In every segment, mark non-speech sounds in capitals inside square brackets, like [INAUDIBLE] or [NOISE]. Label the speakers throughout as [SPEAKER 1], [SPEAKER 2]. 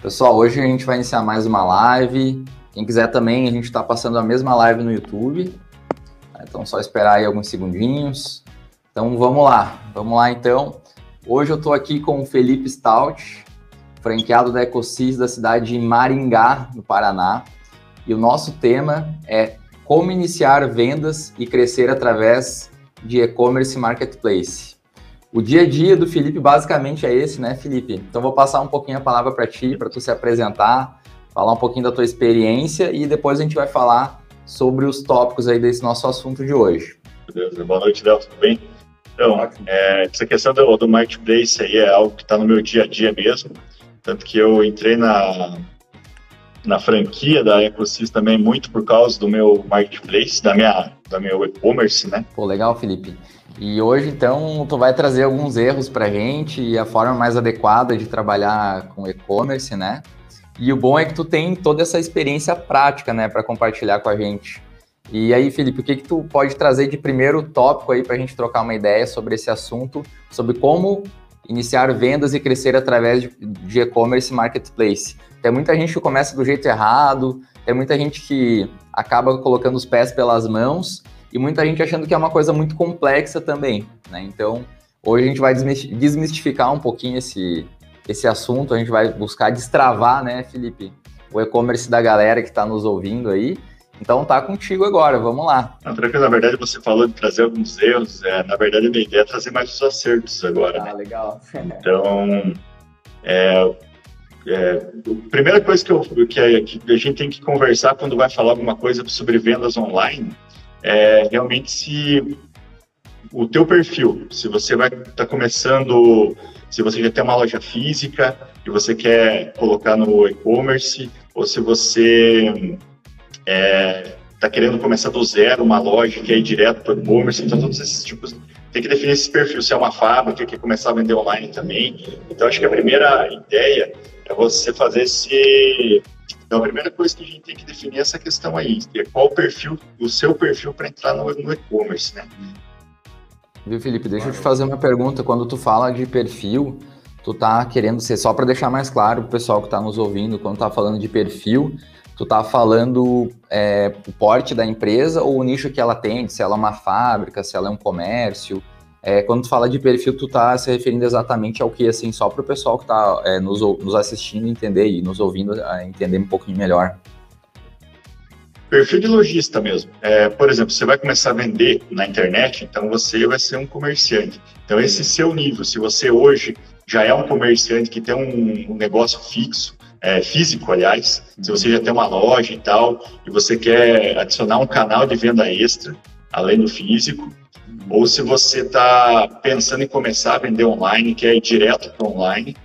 [SPEAKER 1] Pessoal, hoje a gente vai iniciar mais uma live. Quem quiser também, a gente está passando a mesma live no YouTube. Então, só esperar aí alguns segundinhos. Então, vamos lá. Vamos lá, então. Hoje eu estou aqui com o Felipe Stout, franqueado da Ecosis da cidade de Maringá, no Paraná. E o nosso tema é como iniciar vendas e crescer através de e-commerce marketplace. O dia a dia do Felipe basicamente é esse, né, Felipe? Então vou passar um pouquinho a palavra para ti, para tu se apresentar, falar um pouquinho da tua experiência e depois a gente vai falar sobre os tópicos aí desse nosso assunto de hoje.
[SPEAKER 2] Beleza. Boa noite, Léo, tudo bem? Então, é, essa questão do, do marketplace aí é algo que está no meu dia a dia mesmo, tanto que eu entrei na, na franquia da Ecosys também muito por causa do meu marketplace, da minha, da meu e-commerce, né?
[SPEAKER 1] Pô, legal, Felipe. E hoje, então, tu vai trazer alguns erros para a gente e a forma mais adequada de trabalhar com e-commerce, né? E o bom é que tu tem toda essa experiência prática, né, para compartilhar com a gente. E aí, Felipe, o que que tu pode trazer de primeiro tópico aí para a gente trocar uma ideia sobre esse assunto, sobre como iniciar vendas e crescer através de e-commerce marketplace? Tem muita gente que começa do jeito errado, tem muita gente que acaba colocando os pés pelas mãos e muita gente achando que é uma coisa muito complexa também, né? Então, hoje a gente vai desmistificar um pouquinho esse, esse assunto, a gente vai buscar destravar, né, Felipe, o e-commerce da galera que está nos ouvindo aí. Então tá contigo agora, vamos lá.
[SPEAKER 2] Não, tranquilo, na verdade você falou de trazer alguns erros, é, na verdade a minha ideia é trazer mais os acertos agora.
[SPEAKER 1] Ah, né? legal. [LAUGHS]
[SPEAKER 2] Então, é, é, a primeira coisa que, eu, que, que a gente tem que conversar quando vai falar alguma coisa sobre vendas online é realmente se o teu perfil, se você vai estar tá começando, se você já tem uma loja física e você quer colocar no e-commerce, ou se você está é, tá querendo começar do zero uma loja que é ir direto para o e-commerce, então todos esses tipos tem que definir esse perfil, se é uma fábrica que quer começar a vender online também. Então acho que a primeira ideia é você fazer esse então, a primeira coisa que a gente tem que definir é essa questão aí, é qual o perfil, o seu perfil para entrar no, no e-commerce, né?
[SPEAKER 1] Viu, Felipe? Deixa eu te fazer uma pergunta. Quando tu fala de perfil, tu tá querendo ser, só para deixar mais claro para o pessoal que está nos ouvindo, quando tá falando de perfil, tu tá falando é, o porte da empresa ou o nicho que ela tem, se ela é uma fábrica, se ela é um comércio, é, quando tu fala de perfil, tu tá se referindo exatamente ao que, assim, só para o pessoal que tá é, nos, nos assistindo entender e nos ouvindo entender um pouquinho melhor.
[SPEAKER 2] Perfil de lojista mesmo. É, por exemplo, você vai começar a vender na internet, então você vai ser um comerciante. Então, esse seu nível, se você hoje já é um comerciante que tem um, um negócio fixo, é, físico, aliás, se você já tem uma loja e tal, e você quer adicionar um canal de venda extra, além do físico, ou se você está pensando em começar a vender online, quer ir direto para online,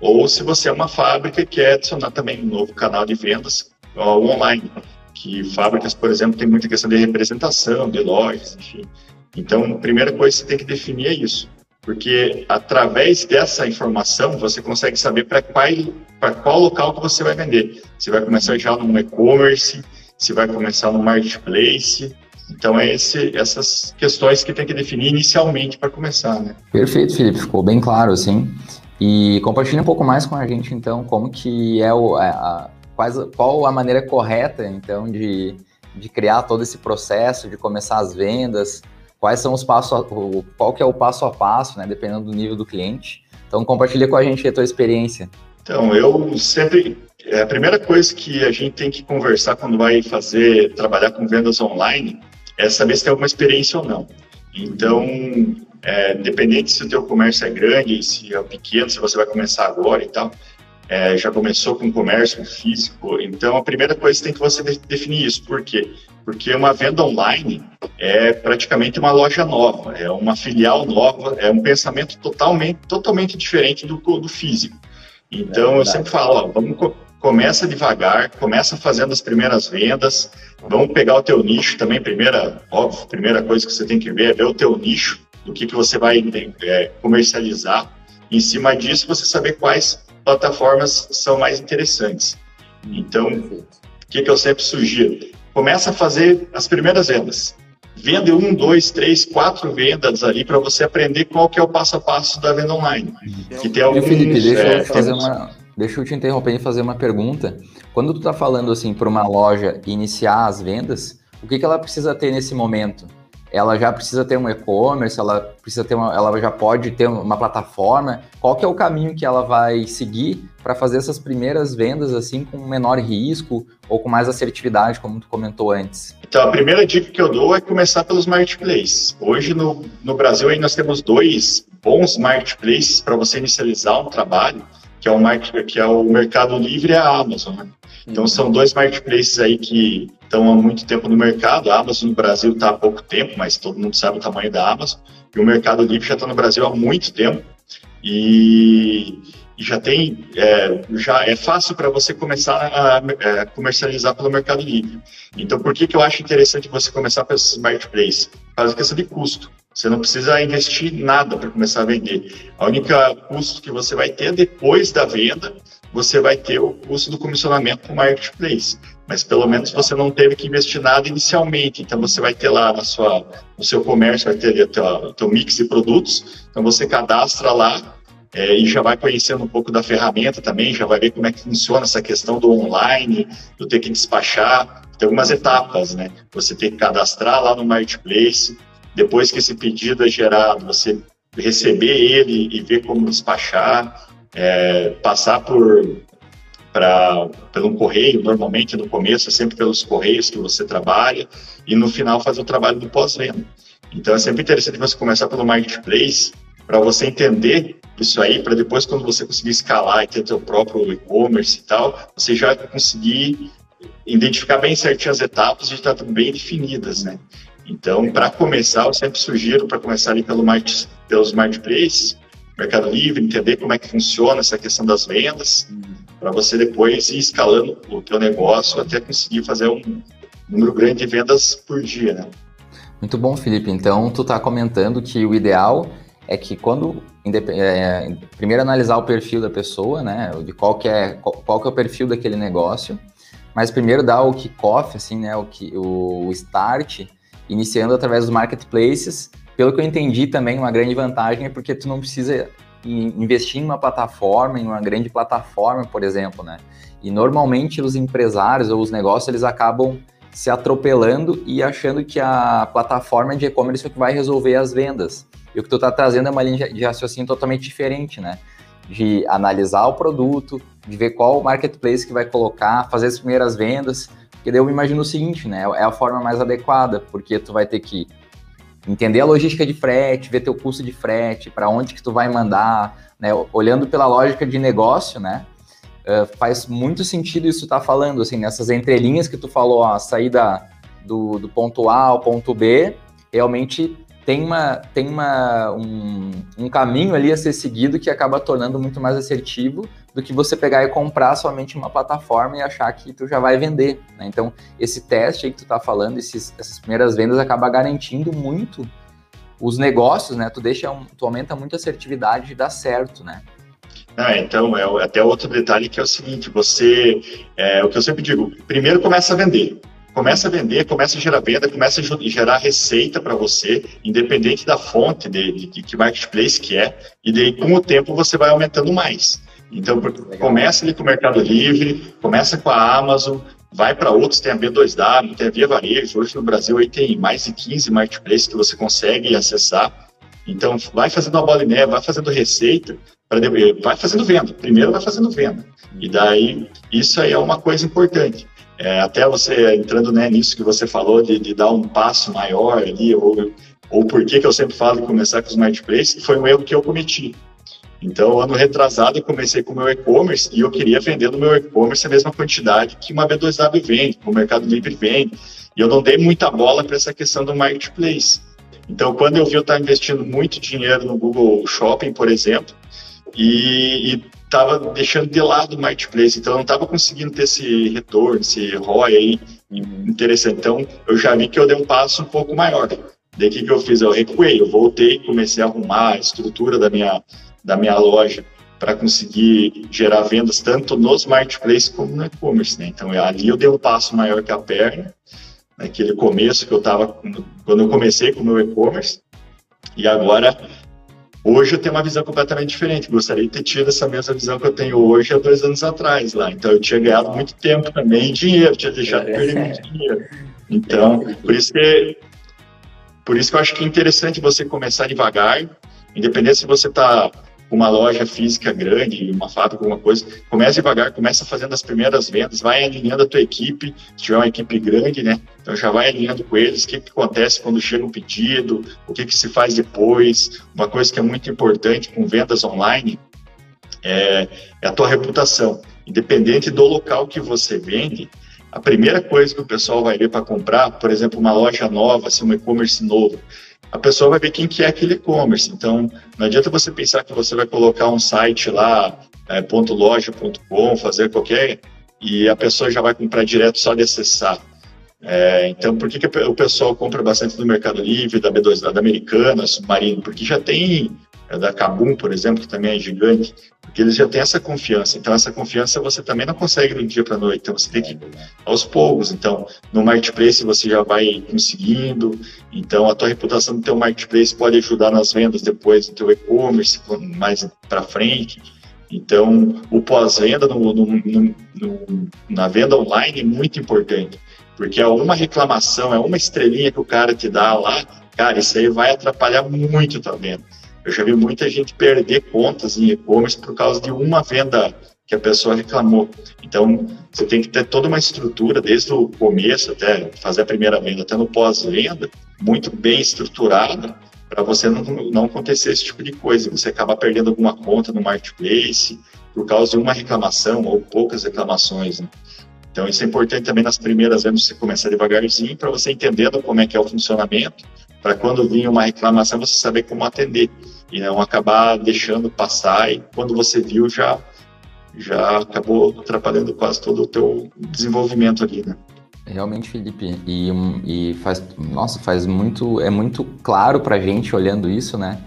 [SPEAKER 2] ou se você é uma fábrica e quer adicionar também um novo canal de vendas ó, online, que fábricas, por exemplo, tem muita questão de representação, de lojas, enfim. Então, a primeira coisa que você tem que definir é isso, porque através dessa informação você consegue saber para qual, qual local que você vai vender. Você vai começar já no e-commerce, se vai começar no marketplace, então, é esse, essas questões que tem que definir inicialmente para começar, né?
[SPEAKER 1] Perfeito, Felipe, ficou bem claro, assim. E compartilhe um pouco mais com a gente, então, como que é o, a, a, quais, qual a maneira correta, então, de, de criar todo esse processo, de começar as vendas, quais são os passos, qual que é o passo a passo, né, dependendo do nível do cliente. Então, compartilha com a gente a tua experiência.
[SPEAKER 2] Então, eu sempre é a primeira coisa que a gente tem que conversar quando vai fazer trabalhar com vendas online é saber se tem alguma experiência ou não. Então, é, dependente se o teu comércio é grande, se é pequeno, se você vai começar agora e tal, é, já começou com comércio físico, então a primeira coisa tem que você definir isso. Por quê? Porque uma venda online é praticamente uma loja nova, é uma filial nova, é um pensamento totalmente, totalmente diferente do, do físico. Então, é eu sempre falo, ó, vamos começa devagar, começa fazendo as primeiras vendas, vamos pegar o teu nicho também, primeira, óbvio, primeira coisa que você tem que ver é ver o teu nicho, do que, que você vai é, comercializar, em cima disso você saber quais plataformas são mais interessantes. Então, o que, que eu sempre sugiro? Começa a fazer as primeiras vendas. Vende um, dois, três, quatro vendas ali para você aprender qual que é o passo a passo da venda online.
[SPEAKER 1] Que tem alguns, Felipe, deixa é, eu fazer uma Deixa eu te interromper e fazer uma pergunta. Quando tu está falando assim para uma loja iniciar as vendas, o que, que ela precisa ter nesse momento? Ela já precisa ter um e-commerce, ela precisa ter uma, ela já pode ter uma plataforma. Qual que é o caminho que ela vai seguir para fazer essas primeiras vendas assim com menor risco ou com mais assertividade, como tu comentou antes?
[SPEAKER 2] Então, a primeira dica que eu dou é começar pelos marketplaces. Hoje no, no Brasil aí nós temos dois bons marketplaces para você inicializar um trabalho, que é o, market, que é o Mercado Livre e a Amazon. Né? Então, são dois marketplaces aí que estão há muito tempo no mercado. A Amazon no Brasil está há pouco tempo, mas todo mundo sabe o tamanho da Amazon. E o Mercado Livre já está no Brasil há muito tempo. E, e já tem, é, já é fácil para você começar a, é, comercializar pelo Mercado Livre. Então, por que, que eu acho interessante você começar pelos marketplaces? Por causa da questão de custo. Você não precisa investir nada para começar a vender. A única custo que você vai ter depois da venda, você vai ter o custo do comissionamento com o marketplace. Mas pelo menos você não teve que investir nada inicialmente. Então você vai ter lá na sua, no seu comércio, vai ter o teu mix de produtos. Então você cadastra lá é, e já vai conhecendo um pouco da ferramenta também, já vai ver como é que funciona essa questão do online, do ter que despachar. Tem algumas etapas, né? Você tem que cadastrar lá no marketplace, depois que esse pedido é gerado, você receber ele e ver como despachar, é, passar por para pelo correio, normalmente no começo é sempre pelos correios que você trabalha e no final fazer o trabalho do pós-venda. Então é sempre interessante você começar pelo marketplace para você entender isso aí, para depois quando você conseguir escalar e ter seu próprio e-commerce e tal, você já conseguir identificar bem certinho as etapas e estar bem definidas, né? Então, para começar, eu sempre sugiro para começar ali pelo market, Mercado Livre, entender como é que funciona essa questão das vendas, para você depois ir escalando o teu negócio até conseguir fazer um número grande de vendas por dia, né?
[SPEAKER 1] Muito bom, Felipe. Então, tu está comentando que o ideal é que quando é, primeiro analisar o perfil da pessoa, né, de qual que é qual, que é o perfil daquele negócio, mas primeiro dar o kickoff, assim, né, o que o start iniciando através dos marketplaces. Pelo que eu entendi também, uma grande vantagem é porque tu não precisa investir em uma plataforma, em uma grande plataforma, por exemplo, né? E normalmente os empresários ou os negócios, eles acabam se atropelando e achando que a plataforma de e-commerce é o que vai resolver as vendas. E o que tu está trazendo é uma linha de raciocínio totalmente diferente, né? De analisar o produto, de ver qual marketplace que vai colocar, fazer as primeiras vendas, porque daí eu imagino o seguinte, né? É a forma mais adequada, porque tu vai ter que entender a logística de frete, ver teu custo de frete, para onde que tu vai mandar, né? Olhando pela lógica de negócio, né? Uh, faz muito sentido isso tu tá falando, assim, nessas entrelinhas que tu falou, a saída do, do ponto A ao ponto B, realmente tem, uma, tem uma, um, um caminho ali a ser seguido que acaba tornando muito mais assertivo do que você pegar e comprar somente uma plataforma e achar que tu já vai vender. Né? Então, esse teste aí que tu está falando, esses, essas primeiras vendas, acaba garantindo muito os negócios, né? Tu deixa, tu aumenta muito a assertividade de dar certo, né?
[SPEAKER 2] Ah, então, é até outro detalhe que é o seguinte, você, é o que eu sempre digo, primeiro começa a vender começa a vender, começa a gerar venda, começa a gerar receita para você, independente da fonte de, de, de, que marketplace que é, e daí com o tempo você vai aumentando mais. Então, começa ali com o Mercado Livre, começa com a Amazon, vai para outros, tem a B2W, tem a Via Varejo, hoje no Brasil aí tem mais de 15 marketplaces que você consegue acessar. Então, vai fazendo uma bola de neve, vai fazendo receita, vai fazendo venda. Primeiro vai fazendo venda. E daí, isso aí é uma coisa importante. É, até você entrando né, nisso que você falou de, de, dar um passo maior ali, ou, ou por que, eu sempre falo de começar com os marketplaces, foi um erro que eu cometi. Então, ano retrasado, eu comecei com o meu e-commerce e eu queria vender no meu e-commerce a mesma quantidade que uma B2W vende, que o Mercado Livre vende. E eu não dei muita bola para essa questão do marketplace. Então, quando eu vi eu estar investindo muito dinheiro no Google Shopping, por exemplo, e estava deixando de lado o marketplace, então eu não estava conseguindo ter esse retorno, esse ROI aí interessante. Então eu já vi que eu dei um passo um pouco maior. Daí o que, que eu fiz? Eu recuei, eu voltei, comecei a arrumar a estrutura da minha, da minha loja para conseguir gerar vendas tanto nos marketplaces como no e-commerce. Né? Então ali eu dei um passo maior que a perna, naquele começo que eu estava, quando eu comecei com o meu e-commerce, e agora Hoje eu tenho uma visão completamente diferente. Gostaria de ter tido essa mesma visão que eu tenho hoje há dois anos atrás lá. Então eu tinha ganhado muito tempo também, dinheiro, tinha deixado de perder muito dinheiro. Então, por isso que por isso que eu acho que é interessante você começar devagar, independente se você está uma loja física grande, uma fábrica, alguma coisa, começa devagar, começa fazendo as primeiras vendas, vai alinhando a tua equipe, se tiver uma equipe grande, né? Então já vai alinhando com eles, o que, que acontece quando chega um pedido, o que, que se faz depois. Uma coisa que é muito importante com vendas online é, é a tua reputação. Independente do local que você vende, a primeira coisa que o pessoal vai ver para comprar, por exemplo, uma loja nova, assim, um e-commerce novo, a pessoa vai ver quem que é aquele e-commerce. Então, não adianta você pensar que você vai colocar um site lá, é, .loja.com, fazer qualquer, e a pessoa já vai comprar direto só de acessar. É, então, por que, que o pessoal compra bastante do Mercado Livre, da B2, da Americana, Submarino? Porque já tem é da Kabum, por exemplo, que também é gigante, porque eles já têm essa confiança. Então, essa confiança você também não consegue do dia para noite. Então, você tem que ir aos poucos. Então, no marketplace você já vai conseguindo. Então, a tua reputação no teu marketplace pode ajudar nas vendas depois do teu e-commerce, mais para frente. Então, o pós-venda na venda online é muito importante, porque é uma reclamação, é uma estrelinha que o cara te dá lá, cara, isso aí vai atrapalhar muito a tua venda. Eu já vi muita gente perder contas em e-commerce por causa de uma venda que a pessoa reclamou. Então, você tem que ter toda uma estrutura, desde o começo até fazer a primeira venda, até no pós-venda, muito bem estruturada, para você não, não acontecer esse tipo de coisa. Você acabar perdendo alguma conta no marketplace por causa de uma reclamação ou poucas reclamações. Né? Então, isso é importante também nas primeiras vendas, você começar devagarzinho, para você entendendo como é que é o funcionamento, para quando vir uma reclamação, você saber como atender e não acabar deixando passar e quando você viu já já acabou atrapalhando quase todo o teu desenvolvimento ali, né?
[SPEAKER 1] Realmente, Felipe, e, e faz, nossa, faz muito, é muito claro para gente olhando isso, né?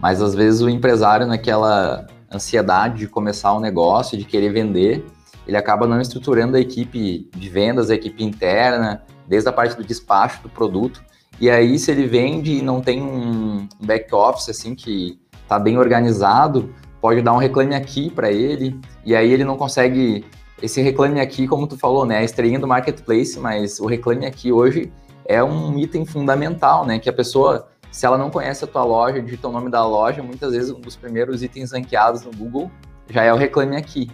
[SPEAKER 1] Mas às vezes o empresário naquela ansiedade de começar um negócio, de querer vender, ele acaba não estruturando a equipe de vendas, a equipe interna, desde a parte do despacho do produto, e aí, se ele vende e não tem um back office assim que está bem organizado, pode dar um reclame aqui para ele, e aí ele não consegue. Esse reclame aqui, como tu falou, né? A estrelinha do marketplace, mas o reclame aqui hoje é um item fundamental, né? Que a pessoa, se ela não conhece a tua loja, digita o nome da loja, muitas vezes um dos primeiros itens ranqueados no Google já é o reclame aqui.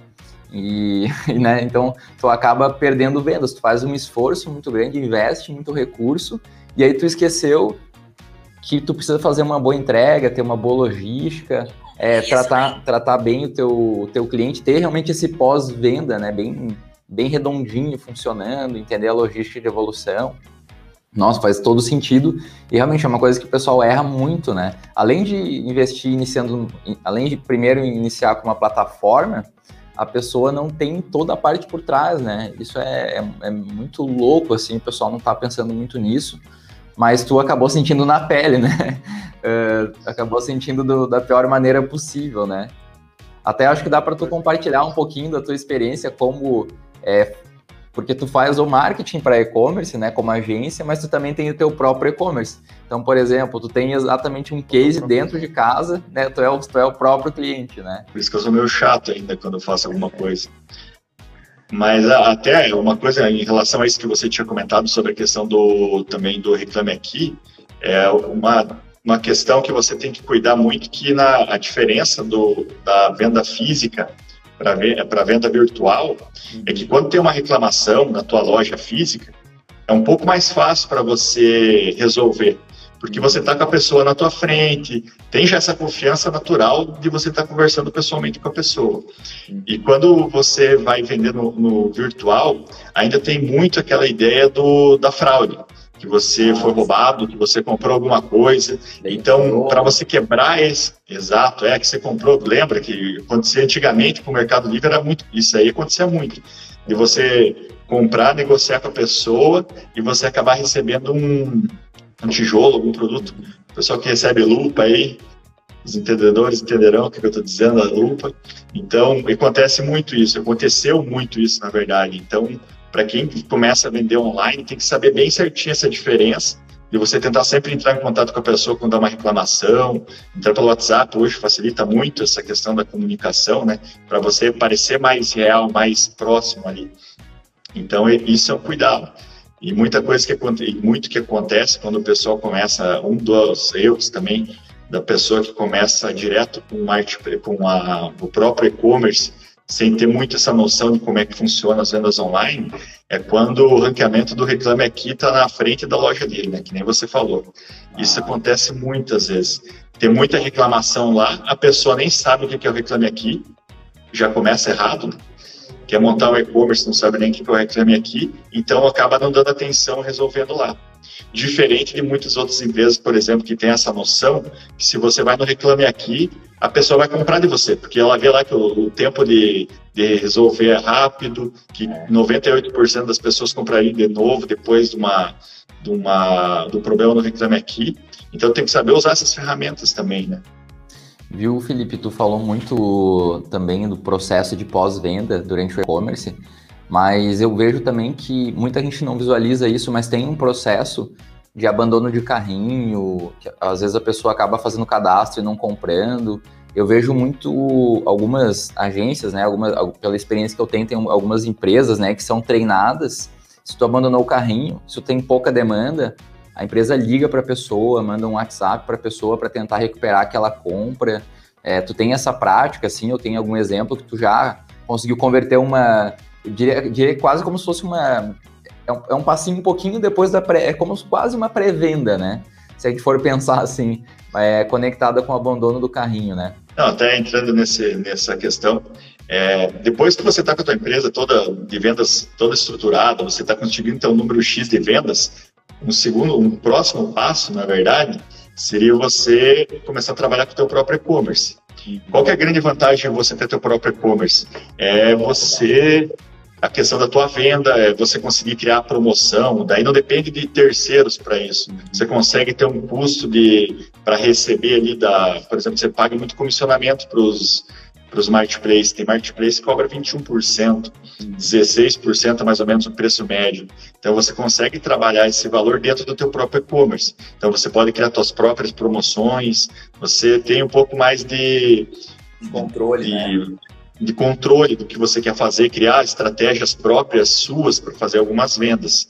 [SPEAKER 1] E, [LAUGHS] né, então, tu acaba perdendo vendas. Tu faz um esforço muito grande, investe muito recurso e aí tu esqueceu que tu precisa fazer uma boa entrega, ter uma boa logística, é, tratar, tratar bem o teu, o teu cliente, ter realmente esse pós-venda, né, bem, bem redondinho, funcionando, entender a logística de evolução. Nossa, faz todo sentido e realmente é uma coisa que o pessoal erra muito, né? Além de investir iniciando, além de primeiro iniciar com uma plataforma, a pessoa não tem toda a parte por trás, né? Isso é, é, é muito louco, assim, o pessoal não está pensando muito nisso, mas tu acabou sentindo na pele, né? Uh, [LAUGHS] acabou sentindo do, da pior maneira possível, né? Até acho que dá para tu compartilhar um pouquinho da tua experiência como é, porque tu faz o marketing para e-commerce, né, como agência, mas tu também tem o teu próprio e-commerce. Então, por exemplo, tu tem exatamente um case dentro de casa, né, tu é, o, tu é o próprio cliente, né?
[SPEAKER 2] Por isso que eu sou meio chato ainda quando eu faço alguma coisa. Mas até uma coisa em relação a isso que você tinha comentado sobre a questão do também do reclame aqui, é uma uma questão que você tem que cuidar muito que na a diferença do da venda física para venda virtual é que quando tem uma reclamação na tua loja física, é um pouco mais fácil para você resolver, porque você está com a pessoa na tua frente, tem já essa confiança natural de você estar tá conversando pessoalmente com a pessoa. E quando você vai vender no, no virtual, ainda tem muito aquela ideia do, da fraude que você foi roubado, que você comprou alguma coisa. Então, para você quebrar esse. Exato, é que você comprou. Lembra que acontecia antigamente com o Mercado Livre era muito. Isso aí acontecia muito. De você comprar, negociar com a pessoa e você acabar recebendo um, um tijolo, algum produto. O pessoal que recebe lupa aí, os entendedores entenderão o que eu estou dizendo, a lupa. Então, acontece muito isso, aconteceu muito isso, na verdade. Então, para quem começa a vender online, tem que saber bem certinho essa diferença de você tentar sempre entrar em contato com a pessoa quando dá uma reclamação, entrar pelo WhatsApp hoje facilita muito essa questão da comunicação, né? Para você parecer mais real, mais próximo ali. Então, isso é um cuidado. E muita coisa que muito que acontece quando o pessoal começa, um dos erros também da pessoa que começa direto com, com a, o próprio e-commerce, sem ter muito essa noção de como é que funciona as vendas online, é quando o ranqueamento do Reclame Aqui está na frente da loja dele, né? Que nem você falou. Isso acontece muitas vezes. Tem muita reclamação lá, a pessoa nem sabe o que é o Reclame Aqui, já começa errado, né? Quer montar um e-commerce, não sabe nem o que é o Reclame Aqui, então acaba não dando atenção resolvendo lá. Diferente de muitas outras empresas, por exemplo, que tem essa noção que se você vai no Reclame Aqui, a pessoa vai comprar de você, porque ela vê lá que o, o tempo de, de, resolver é rápido, que 98% das pessoas comprariam de novo depois de uma, de uma, do problema no Reclame Aqui. Então tem que saber usar essas ferramentas também, né?
[SPEAKER 1] Viu, Felipe, tu falou muito também do processo de pós-venda durante o e-commerce. Mas eu vejo também que muita gente não visualiza isso, mas tem um processo de abandono de carrinho, que às vezes a pessoa acaba fazendo cadastro e não comprando. Eu vejo muito algumas agências, né, algumas, pela experiência que eu tenho, tem algumas empresas, né, que são treinadas. Se tu abandonou o carrinho, se tu tem pouca demanda, a empresa liga para a pessoa, manda um WhatsApp para a pessoa para tentar recuperar aquela compra. É, tu tem essa prática, assim, eu tenho algum exemplo que tu já conseguiu converter uma eu diria, diria quase como se fosse uma. É um, é um passinho um pouquinho depois da pré. É como quase uma pré-venda, né? Se a gente for [LAUGHS] pensar assim, é, conectada com o abandono do carrinho, né?
[SPEAKER 2] Não, até entrando nesse, nessa questão, é, depois que você está com a tua empresa toda de vendas toda estruturada, você está conseguindo ter um número X de vendas, um segundo, um próximo passo, na verdade, seria você começar a trabalhar com o teu próprio e-commerce. Qual é a grande vantagem de você ter teu próprio e-commerce? É você a questão da tua venda, é você conseguir criar promoção, daí não depende de terceiros para isso. Você consegue ter um custo de para receber ali da, por exemplo, você paga muito comissionamento para os para os marketplaces. Tem marketplace que cobra 21%, 16% é mais ou menos o preço médio. Então você consegue trabalhar esse valor dentro do teu próprio e-commerce. Então você pode criar suas próprias promoções, você tem um pouco mais de
[SPEAKER 1] controle, de, né?
[SPEAKER 2] de controle do que você quer fazer, criar estratégias próprias suas para fazer algumas vendas.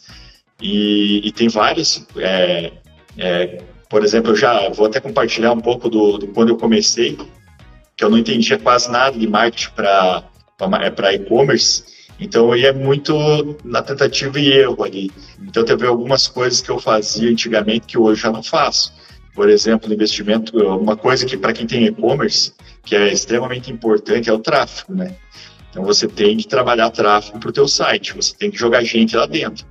[SPEAKER 2] E, e tem vários, é, é, por exemplo, eu já vou até compartilhar um pouco do, do, quando eu comecei, que eu não entendia quase nada de marketing para é, e-commerce, então ia muito na tentativa e erro ali. Então teve algumas coisas que eu fazia antigamente que hoje já não faço. Por exemplo, investimento, uma coisa que para quem tem e-commerce, que é extremamente importante é o tráfego, né? Então você tem que trabalhar tráfego para o teu site, você tem que jogar gente lá dentro,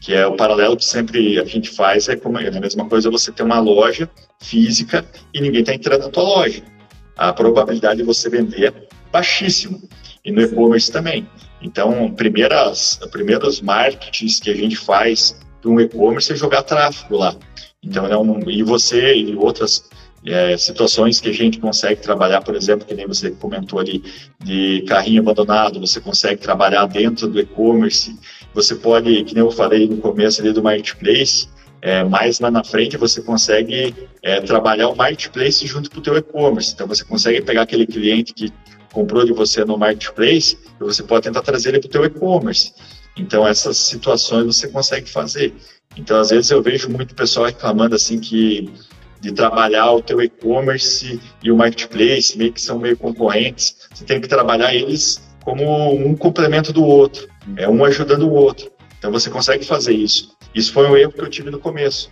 [SPEAKER 2] que é o paralelo que sempre a gente faz, é como é a mesma coisa você ter uma loja física e ninguém está entrando na tua loja. A probabilidade de você vender é baixíssima. E no e-commerce também. Então, primeiras, primeiros marketings que a gente faz para um e-commerce é jogar tráfego lá. Então, é um, e você e outras é, situações que a gente consegue trabalhar, por exemplo, que nem você comentou ali, de carrinho abandonado, você consegue trabalhar dentro do e-commerce, você pode, que nem eu falei no começo ali do marketplace, é, mais lá na frente você consegue é, trabalhar o marketplace junto com o teu e-commerce. Então você consegue pegar aquele cliente que comprou de você no marketplace e você pode tentar trazer ele para o teu e-commerce. Então essas situações você consegue fazer. Então às vezes eu vejo muito pessoal reclamando assim que de trabalhar o teu e-commerce e o marketplace, meio que são meio concorrentes, você tem que trabalhar eles como um complemento do outro, é um ajudando o outro. Então você consegue fazer isso. Isso foi um erro que eu tive no começo.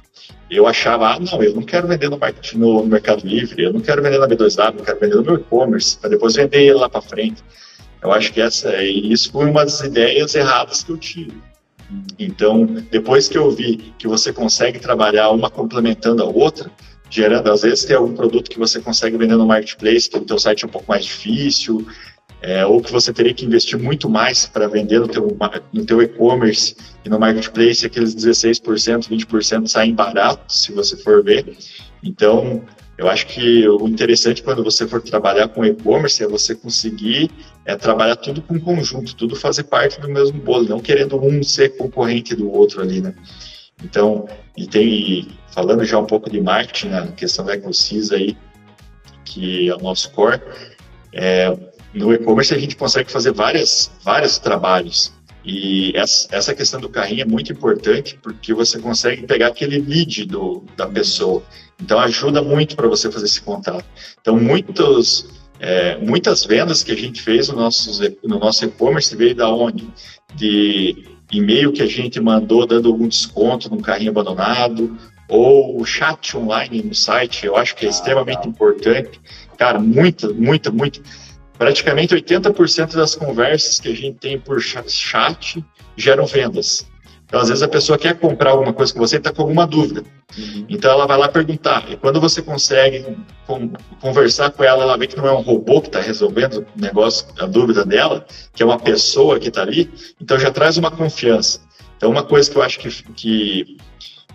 [SPEAKER 2] Eu achava, ah, não, eu não quero vender no, market, no Mercado Livre, eu não quero vender na B2W, eu quero vender no meu e-commerce, para depois vender lá para frente. Eu acho que essa, isso foi uma das ideias erradas que eu tive. Então, depois que eu vi que você consegue trabalhar uma complementando a outra, gerando, às vezes tem algum produto que você consegue vender no marketplace, que o teu site é um pouco mais difícil, é, ou que você teria que investir muito mais para vender no teu, no teu e-commerce e no marketplace, aqueles 16%, 20% saem baratos, se você for ver. Então, eu acho que o interessante quando você for trabalhar com e-commerce é você conseguir é, trabalhar tudo com conjunto, tudo fazer parte do mesmo bolo, não querendo um ser concorrente do outro ali, né? Então, e tem, falando já um pouco de marketing, né, questão da EcoSys aí, que é o nosso core, é, no e-commerce a gente consegue fazer várias, vários trabalhos. E essa questão do carrinho é muito importante porque você consegue pegar aquele lead do, da pessoa. Então ajuda muito para você fazer esse contato. Então muitos, é, muitas vendas que a gente fez no nosso, no nosso e-commerce veio da onde? De e-mail que a gente mandou dando algum desconto num carrinho abandonado, ou o chat online no site, eu acho que é ah, extremamente importante. Cara, muita, muita, muita praticamente 80% das conversas que a gente tem por chat geram vendas. Então, às vezes, a pessoa quer comprar alguma coisa com você e está com alguma dúvida. Uhum. Então, ela vai lá perguntar. E quando você consegue conversar com ela, ela vê que não é um robô que está resolvendo o negócio, a dúvida dela, que é uma pessoa que está ali, então já traz uma confiança. Então, uma coisa que eu acho que, que,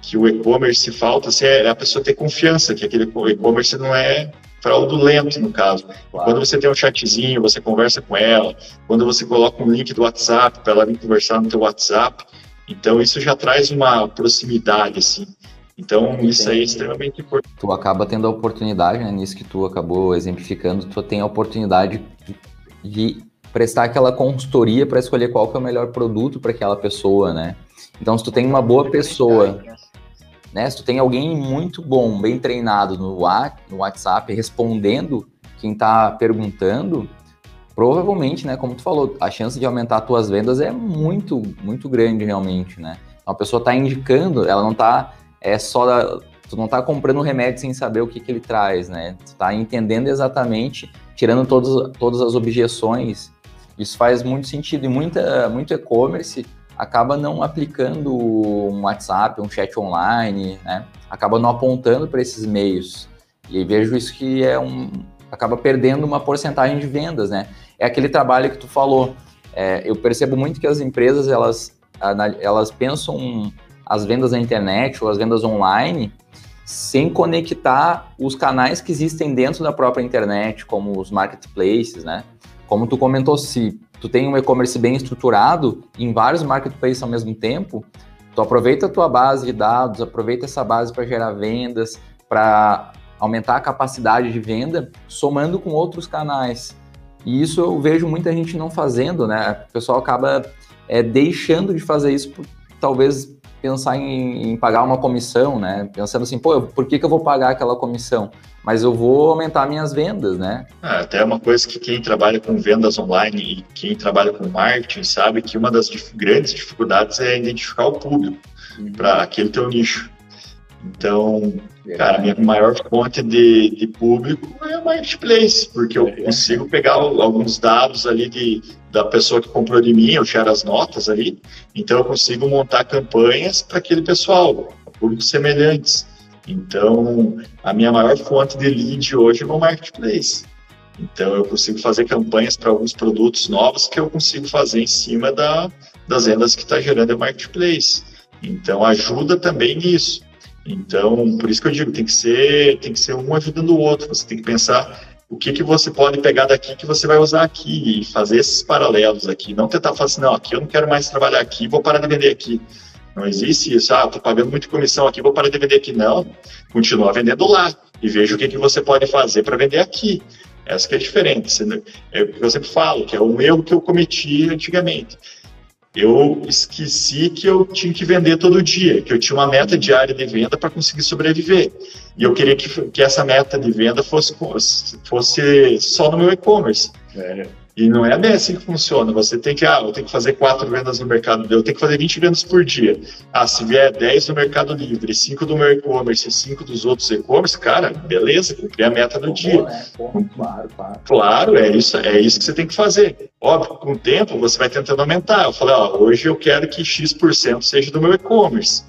[SPEAKER 2] que o e-commerce falta assim, é a pessoa ter confiança, que aquele e-commerce não é fraudulento, no caso. Claro. Quando você tem um chatzinho, você conversa com ela, quando você coloca um link do WhatsApp para ela vir conversar no teu WhatsApp, então isso já traz uma proximidade, assim. Então, Entendi. isso aí é extremamente importante.
[SPEAKER 1] Tu acaba tendo a oportunidade, né, nisso que tu acabou exemplificando, tu tem a oportunidade de prestar aquela consultoria para escolher qual que é o melhor produto para aquela pessoa, né? Então, se tu tem uma boa pessoa né? Se tu tem alguém muito bom, bem treinado no, WhatsApp, respondendo quem está perguntando, provavelmente, né, como tu falou, a chance de aumentar as tuas vendas é muito, muito grande realmente, né? Uma pessoa está indicando, ela não está é só da, tu não está comprando remédio sem saber o que, que ele traz, né? Tu está entendendo exatamente, tirando todos, todas as objeções. Isso faz muito sentido e muita, muito e-commerce acaba não aplicando um WhatsApp, um chat online, né? Acaba não apontando para esses meios. E vejo isso que é um acaba perdendo uma porcentagem de vendas, né? É aquele trabalho que tu falou. É, eu percebo muito que as empresas elas elas pensam as vendas na internet ou as vendas online sem conectar os canais que existem dentro da própria internet, como os marketplaces, né? Como tu comentou, se tu tem um e-commerce bem estruturado em vários marketplaces ao mesmo tempo, tu aproveita a tua base de dados, aproveita essa base para gerar vendas, para aumentar a capacidade de venda, somando com outros canais. E isso eu vejo muita gente não fazendo, né? O pessoal acaba é, deixando de fazer isso por talvez pensar em, em, pagar uma comissão, né? Pensando assim, pô, por que, que eu vou pagar aquela comissão? Mas eu vou aumentar minhas vendas, né?
[SPEAKER 2] É, até uma coisa que quem trabalha com vendas online e quem trabalha com marketing sabe que uma das dif grandes dificuldades é identificar o público uhum. para aquele teu nicho. Então, cara, minha maior fonte de, de público é o marketplace, porque eu consigo pegar alguns dados ali de, da pessoa que comprou de mim, eu share as notas ali, então eu consigo montar campanhas para aquele pessoal, públicos semelhantes. Então, a minha maior fonte de lead hoje é o marketplace. Então, eu consigo fazer campanhas para alguns produtos novos que eu consigo fazer em cima da, das vendas que está gerando o marketplace. Então, ajuda também nisso. Então, por isso que eu digo, tem que ser, tem que ser um ajudando o outro. Você tem que pensar o que, que você pode pegar daqui que você vai usar aqui e fazer esses paralelos aqui. Não tentar falar assim, não, aqui eu não quero mais trabalhar aqui, vou parar de vender aqui. Não existe isso, ah, estou pagando muita comissão aqui, vou parar de vender aqui. Não, continua vendendo lá e veja o que, que você pode fazer para vender aqui. Essa que é a diferença. É o que eu sempre falo, que é um erro que eu cometi antigamente eu esqueci que eu tinha que vender todo dia, que eu tinha uma meta diária de venda para conseguir sobreviver. E eu queria que, que essa meta de venda fosse, fosse só no meu e-commerce. É. E não é bem assim que funciona. Você tem que, ah, eu tenho que fazer quatro vendas no Mercado Livre, eu tenho que fazer 20 vendas por dia. Ah, se vier 10 no Mercado Livre, 5 do meu e-commerce e 5 dos outros e-commerce, cara, beleza, cumpri a meta do dia. Né? claro, claro. Claro, é isso, é isso que você tem que fazer. Óbvio, com o tempo você vai tentando aumentar. Eu falei, ó, hoje eu quero que X% seja do meu e-commerce.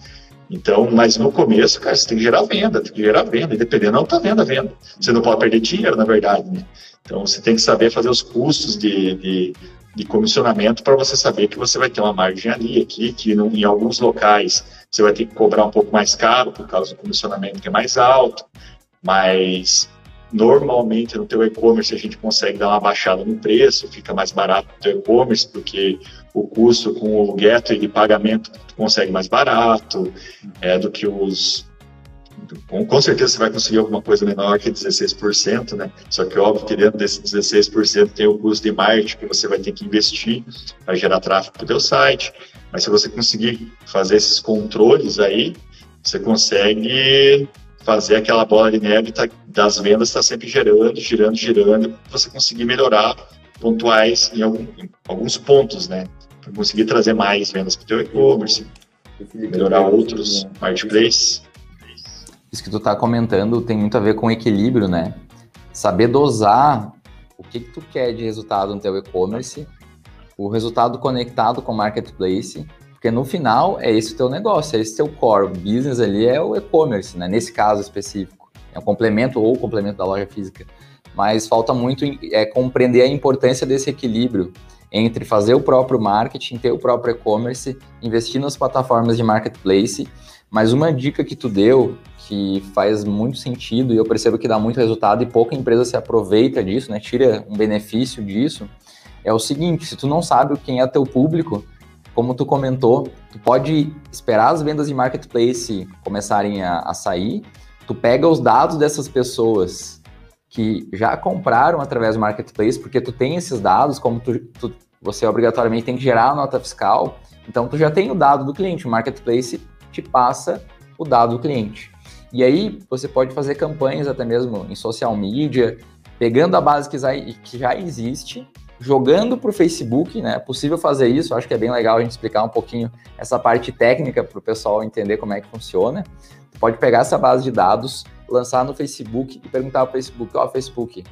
[SPEAKER 2] Então, mas no começo, cara, você tem que gerar venda, tem que gerar venda, e dependendo, não tá vendo a venda. Você não pode perder dinheiro, na verdade, né? Então, você tem que saber fazer os custos de, de, de comissionamento para você saber que você vai ter uma margem ali, aqui, que em alguns locais você vai ter que cobrar um pouco mais caro por causa do comissionamento que é mais alto, mas normalmente no teu e-commerce a gente consegue dar uma baixada no preço, fica mais barato no teu e-commerce, porque o custo com o gateway de pagamento tu consegue mais barato é, do que os. Com, com certeza você vai conseguir alguma coisa menor que 16%, né? Só que óbvio que dentro desse 16% tem o custo de marketing que você vai ter que investir para gerar tráfego para o site. Mas se você conseguir fazer esses controles aí, você consegue fazer aquela bola de neve tá, das vendas está sempre gerando, girando, girando, você conseguir melhorar pontuais em, algum, em alguns pontos, né? Para conseguir trazer mais vendas para o teu e-commerce, melhorar outros marketplaces.
[SPEAKER 1] Isso que tu está comentando tem muito a ver com equilíbrio, né? Saber dosar o que, que tu quer de resultado no teu e-commerce, o resultado conectado com o marketplace porque no final é esse o teu negócio, é esse teu core business ali, é o e-commerce, né? Nesse caso específico. É um complemento ou complemento da loja física. Mas falta muito é, compreender a importância desse equilíbrio entre fazer o próprio marketing, ter o próprio e-commerce, investir nas plataformas de marketplace. Mas uma dica que tu deu, que faz muito sentido e eu percebo que dá muito resultado e pouca empresa se aproveita disso, né? Tira um benefício disso, é o seguinte, se tu não sabe quem é teu público, como tu comentou, tu pode esperar as vendas de marketplace começarem a, a sair, tu pega os dados dessas pessoas que já compraram através do marketplace, porque tu tem esses dados, como tu, tu, você obrigatoriamente tem que gerar a nota fiscal, então tu já tem o dado do cliente, o marketplace te passa o dado do cliente. E aí você pode fazer campanhas até mesmo em social media, pegando a base que já, existe jogando para o Facebook, né? É possível fazer isso, acho que é bem legal a gente explicar um pouquinho essa parte técnica para o pessoal entender como é que funciona. Você pode pegar essa base de dados, lançar no Facebook e perguntar ao Facebook, ó, oh, Facebook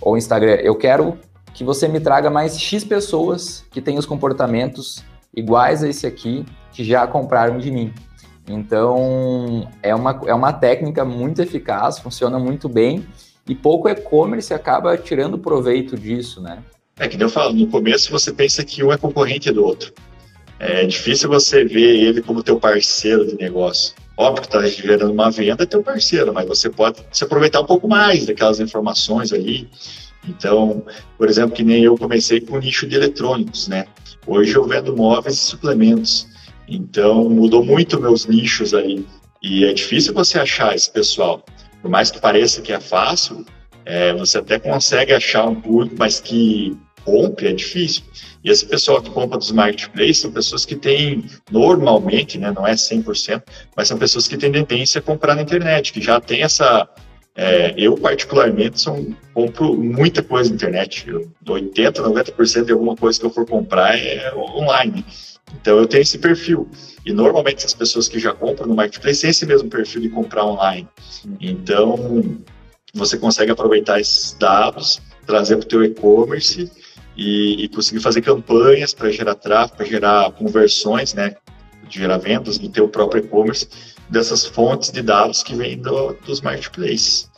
[SPEAKER 1] ou Instagram, eu quero que você me traga mais X pessoas que têm os comportamentos iguais a esse aqui, que já compraram de mim. Então, é uma, é uma técnica muito eficaz, funciona muito bem, e pouco e-commerce acaba tirando proveito disso, né?
[SPEAKER 2] É que nem eu falo, no começo você pensa que um é concorrente do outro. É difícil você ver ele como teu parceiro de negócio. Óbvio que está gerando uma venda, é teu parceiro, mas você pode se aproveitar um pouco mais daquelas informações ali. Então, por exemplo, que nem eu comecei com o nicho de eletrônicos, né? Hoje eu vendo móveis e suplementos. Então, mudou muito meus nichos ali. E é difícil você achar esse pessoal. Por mais que pareça que é fácil, é, você até consegue achar um público, mas que compre é difícil. E esse pessoal que compra dos marketplaces são pessoas que têm, normalmente, né, não é 100%, mas são pessoas que têm tendência a comprar na internet, que já tem essa. É, eu, particularmente, são, compro muita coisa na internet. Eu, 80%, 90% de alguma coisa que eu for comprar é online. Então, eu tenho esse perfil. E normalmente as pessoas que já compram no marketplace têm esse mesmo perfil de comprar online. Então, você consegue aproveitar esses dados, trazer para o teu e-commerce e, e, fazer campanhas para gerar tráfego, para gerar conversões, né, gerar vendas no teu próprio e-commerce dessas fontes de dados que vêm do, dos marketplaces.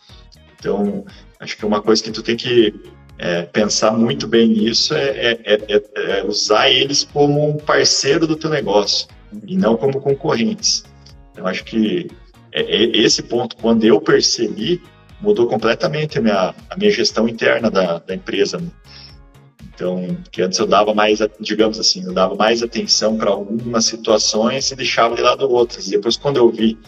[SPEAKER 2] Então, acho que uma coisa que tu tem que é, pensar muito bem nisso é, é, é, é, usar eles como um parceiro do teu negócio e não como concorrentes. Então, acho que é, é esse ponto, quando eu percebi, mudou completamente a minha, a minha gestão interna da, da empresa. Então, que antes eu dava mais, digamos assim, eu dava mais atenção para algumas situações e deixava de lado outras. E depois, quando eu vi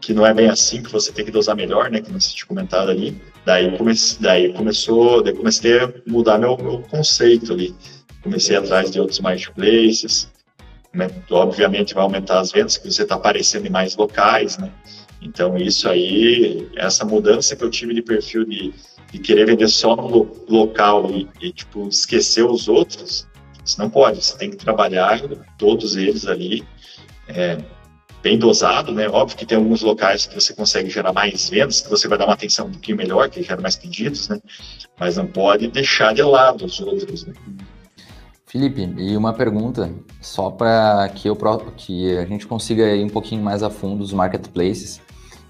[SPEAKER 2] que não é bem assim, que você tem que dosar melhor, né, que você tinha comentado ali, daí, comece, daí começou, daí comecei a mudar meu, meu conceito ali. Comecei atrás de outros marketplaces, né, obviamente vai aumentar as vendas, que você está aparecendo em mais locais, né, então, isso aí, essa mudança que eu tive de perfil de, de querer vender só no local e, e, tipo, esquecer os outros, isso não pode. Você tem que trabalhar todos eles ali, é, bem dosado, né? Óbvio que tem alguns locais que você consegue gerar mais vendas, que você vai dar uma atenção um pouquinho melhor, que gera mais pedidos, né? Mas não pode deixar de lado os outros, né?
[SPEAKER 1] Felipe, e uma pergunta, só para que, eu, que a gente consiga ir um pouquinho mais a fundo dos marketplaces.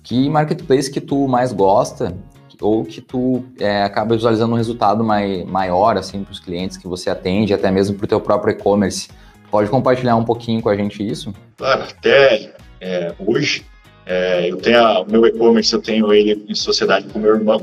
[SPEAKER 1] Que marketplace que tu mais gosta ou que tu é, acaba visualizando um resultado mai, maior assim para os clientes que você atende, até mesmo para o teu próprio e-commerce? Pode compartilhar um pouquinho com a gente isso?
[SPEAKER 2] Claro, até é, hoje é, eu tenho o meu e-commerce, eu tenho ele em sociedade com meu irmão.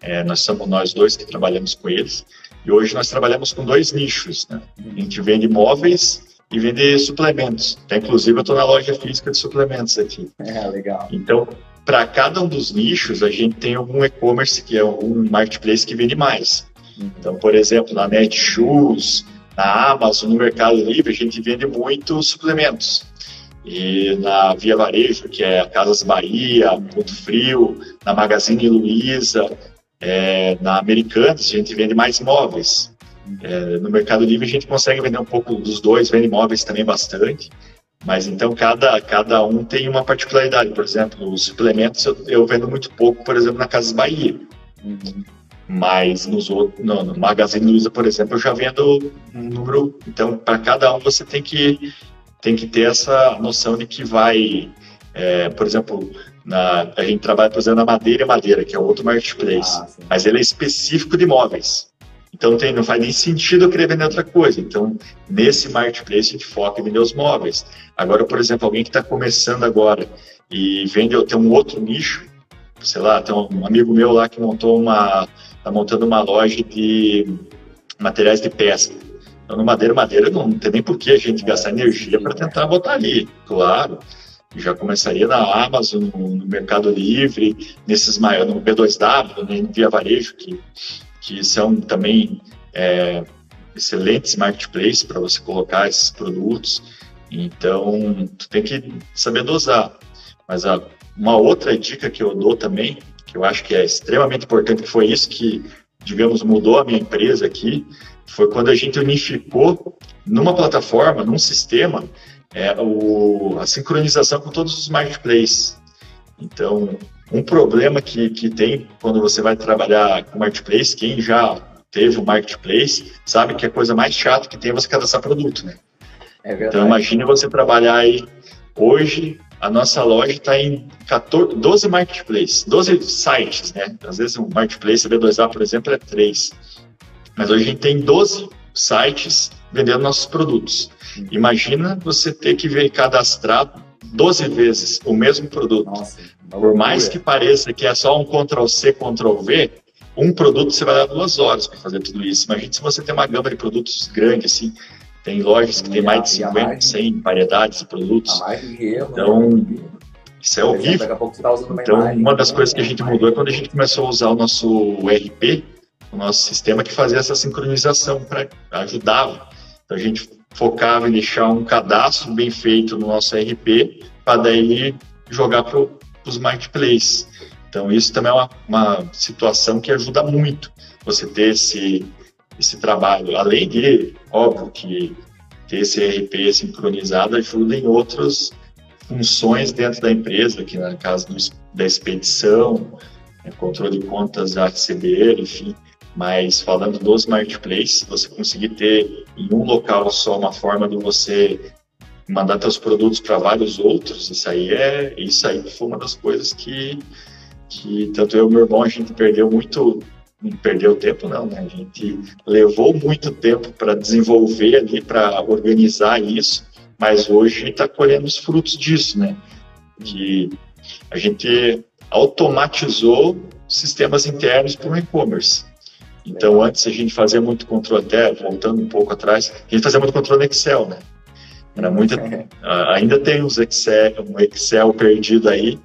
[SPEAKER 2] É, nós somos nós dois que trabalhamos com eles. E hoje nós trabalhamos com dois nichos. Né? A gente vende móveis e vende suplementos. Então, inclusive, eu estou na loja física de suplementos aqui.
[SPEAKER 1] É, legal.
[SPEAKER 2] Então, para cada um dos nichos, a gente tem algum e-commerce, que é um marketplace que vende mais. Então, por exemplo, na Netshoes, na Amazon, no Mercado Livre, a gente vende muito suplementos. E na Via Varejo, que é Casas Bahia, Ponto Frio, na Magazine Luiza, é, na Americanas, a gente vende mais móveis. É, no Mercado Livre a gente consegue vender um pouco dos dois, vende móveis também bastante. Mas então cada, cada um tem uma particularidade. Por exemplo, os suplementos eu, eu vendo muito pouco, por exemplo, na Casas Bahia. Uhum. Mas nos outros, no, no Magazine Luiza, por exemplo, eu já vendo um número. Então, para cada um você tem que, tem que ter essa noção de que vai, é, por exemplo, na, a gente trabalha, por exemplo, na Madeira Madeira, que é outro marketplace, ah, mas ele é específico de imóveis. Então não, tem, não faz nem sentido eu querer vender outra coisa. Então, nesse marketplace, a gente foca em vender os móveis. Agora, por exemplo, alguém que está começando agora e vende, tem um outro nicho, sei lá, tem um amigo meu lá que montou uma, está montando uma loja de materiais de pesca. Então, no Madeira Madeira não tem nem por que a gente gastar energia para tentar botar ali, claro. Já começaria na Amazon, no, Mercado Livre, nesses maiores, no B2W, né, no Via Varejo, que, que são também é, excelentes marketplaces para você colocar esses produtos. Então, tu tem que saber dosar. Mas a, uma outra dica que eu dou também que eu acho que é extremamente importante, que foi isso que, digamos, mudou a minha empresa aqui, foi quando a gente unificou numa plataforma, num sistema, é, o, a sincronização com todos os marketplaces. Então, um problema que, que tem quando você vai trabalhar com marketplace, quem já teve um marketplace sabe que a coisa mais chata que tem é você cadastrar produto, né? É então, imagine você trabalhar aí hoje a nossa loja está em 14, 12 marketplaces, 12 sites, né? Às vezes um marketplace B2A, por exemplo, é 3. Mas hoje a gente tem 12 sites vendendo nossos produtos. Imagina você ter que ver cadastrar 12 vezes o mesmo produto. Nossa, por mais que pareça que é só um Ctrl-C, Ctrl-V, um produto você vai dar duas horas para fazer tudo isso. Imagina se você tem uma gama de produtos grande, assim, tem lojas que tem mais de 50, 100 variedades de produtos. Então, isso é horrível. Tá então, uma das coisas que a gente mudou é quando a gente começou a usar o nosso ERP, o nosso sistema que fazia essa sincronização para ajudar. Então, a gente focava em deixar um cadastro bem feito no nosso ERP para daí jogar para os marketplaces. Então, isso também é uma, uma situação que ajuda muito você ter esse esse trabalho, além de, óbvio, que ter esse ERP sincronizado ajuda em outras funções dentro da empresa, que na casa do, da expedição, né, controle de contas a receber, enfim. Mas falando dos marketplaces, você conseguir ter em um local só uma forma de você mandar seus produtos para vários outros, isso aí é isso aí foi uma das coisas que que tanto eu e meu irmão a gente perdeu muito perdeu tempo não, né? A gente levou muito tempo para desenvolver ali, para organizar isso, mas hoje a gente está colhendo os frutos disso, né? Que a gente automatizou sistemas internos para o e-commerce. Então, antes a gente fazia muito controle, até voltando um pouco atrás, a gente fazia muito controle no Excel, né? Era muita, ainda tem os Excel, um Excel perdido aí,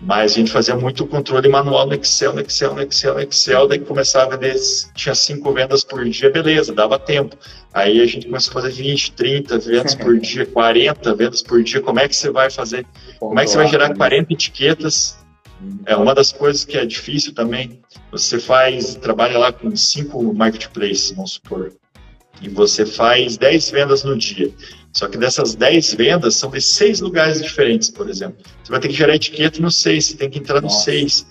[SPEAKER 2] mas a gente fazia muito controle manual no Excel, no Excel, no Excel, no Excel, daí começava a vender, tinha cinco vendas por dia, beleza, dava tempo. Aí a gente começou a fazer 20, 30 vendas por [LAUGHS] dia, 40 vendas por dia, como é que você vai fazer? Como é que você vai gerar 40 etiquetas? É uma das coisas que é difícil também. Você faz, trabalha lá com cinco marketplaces, vamos supor, e você faz 10 vendas no dia. Só que dessas 10 vendas são de seis lugares diferentes, por exemplo. Você vai ter que gerar etiqueta no 6, você tem que entrar no 6.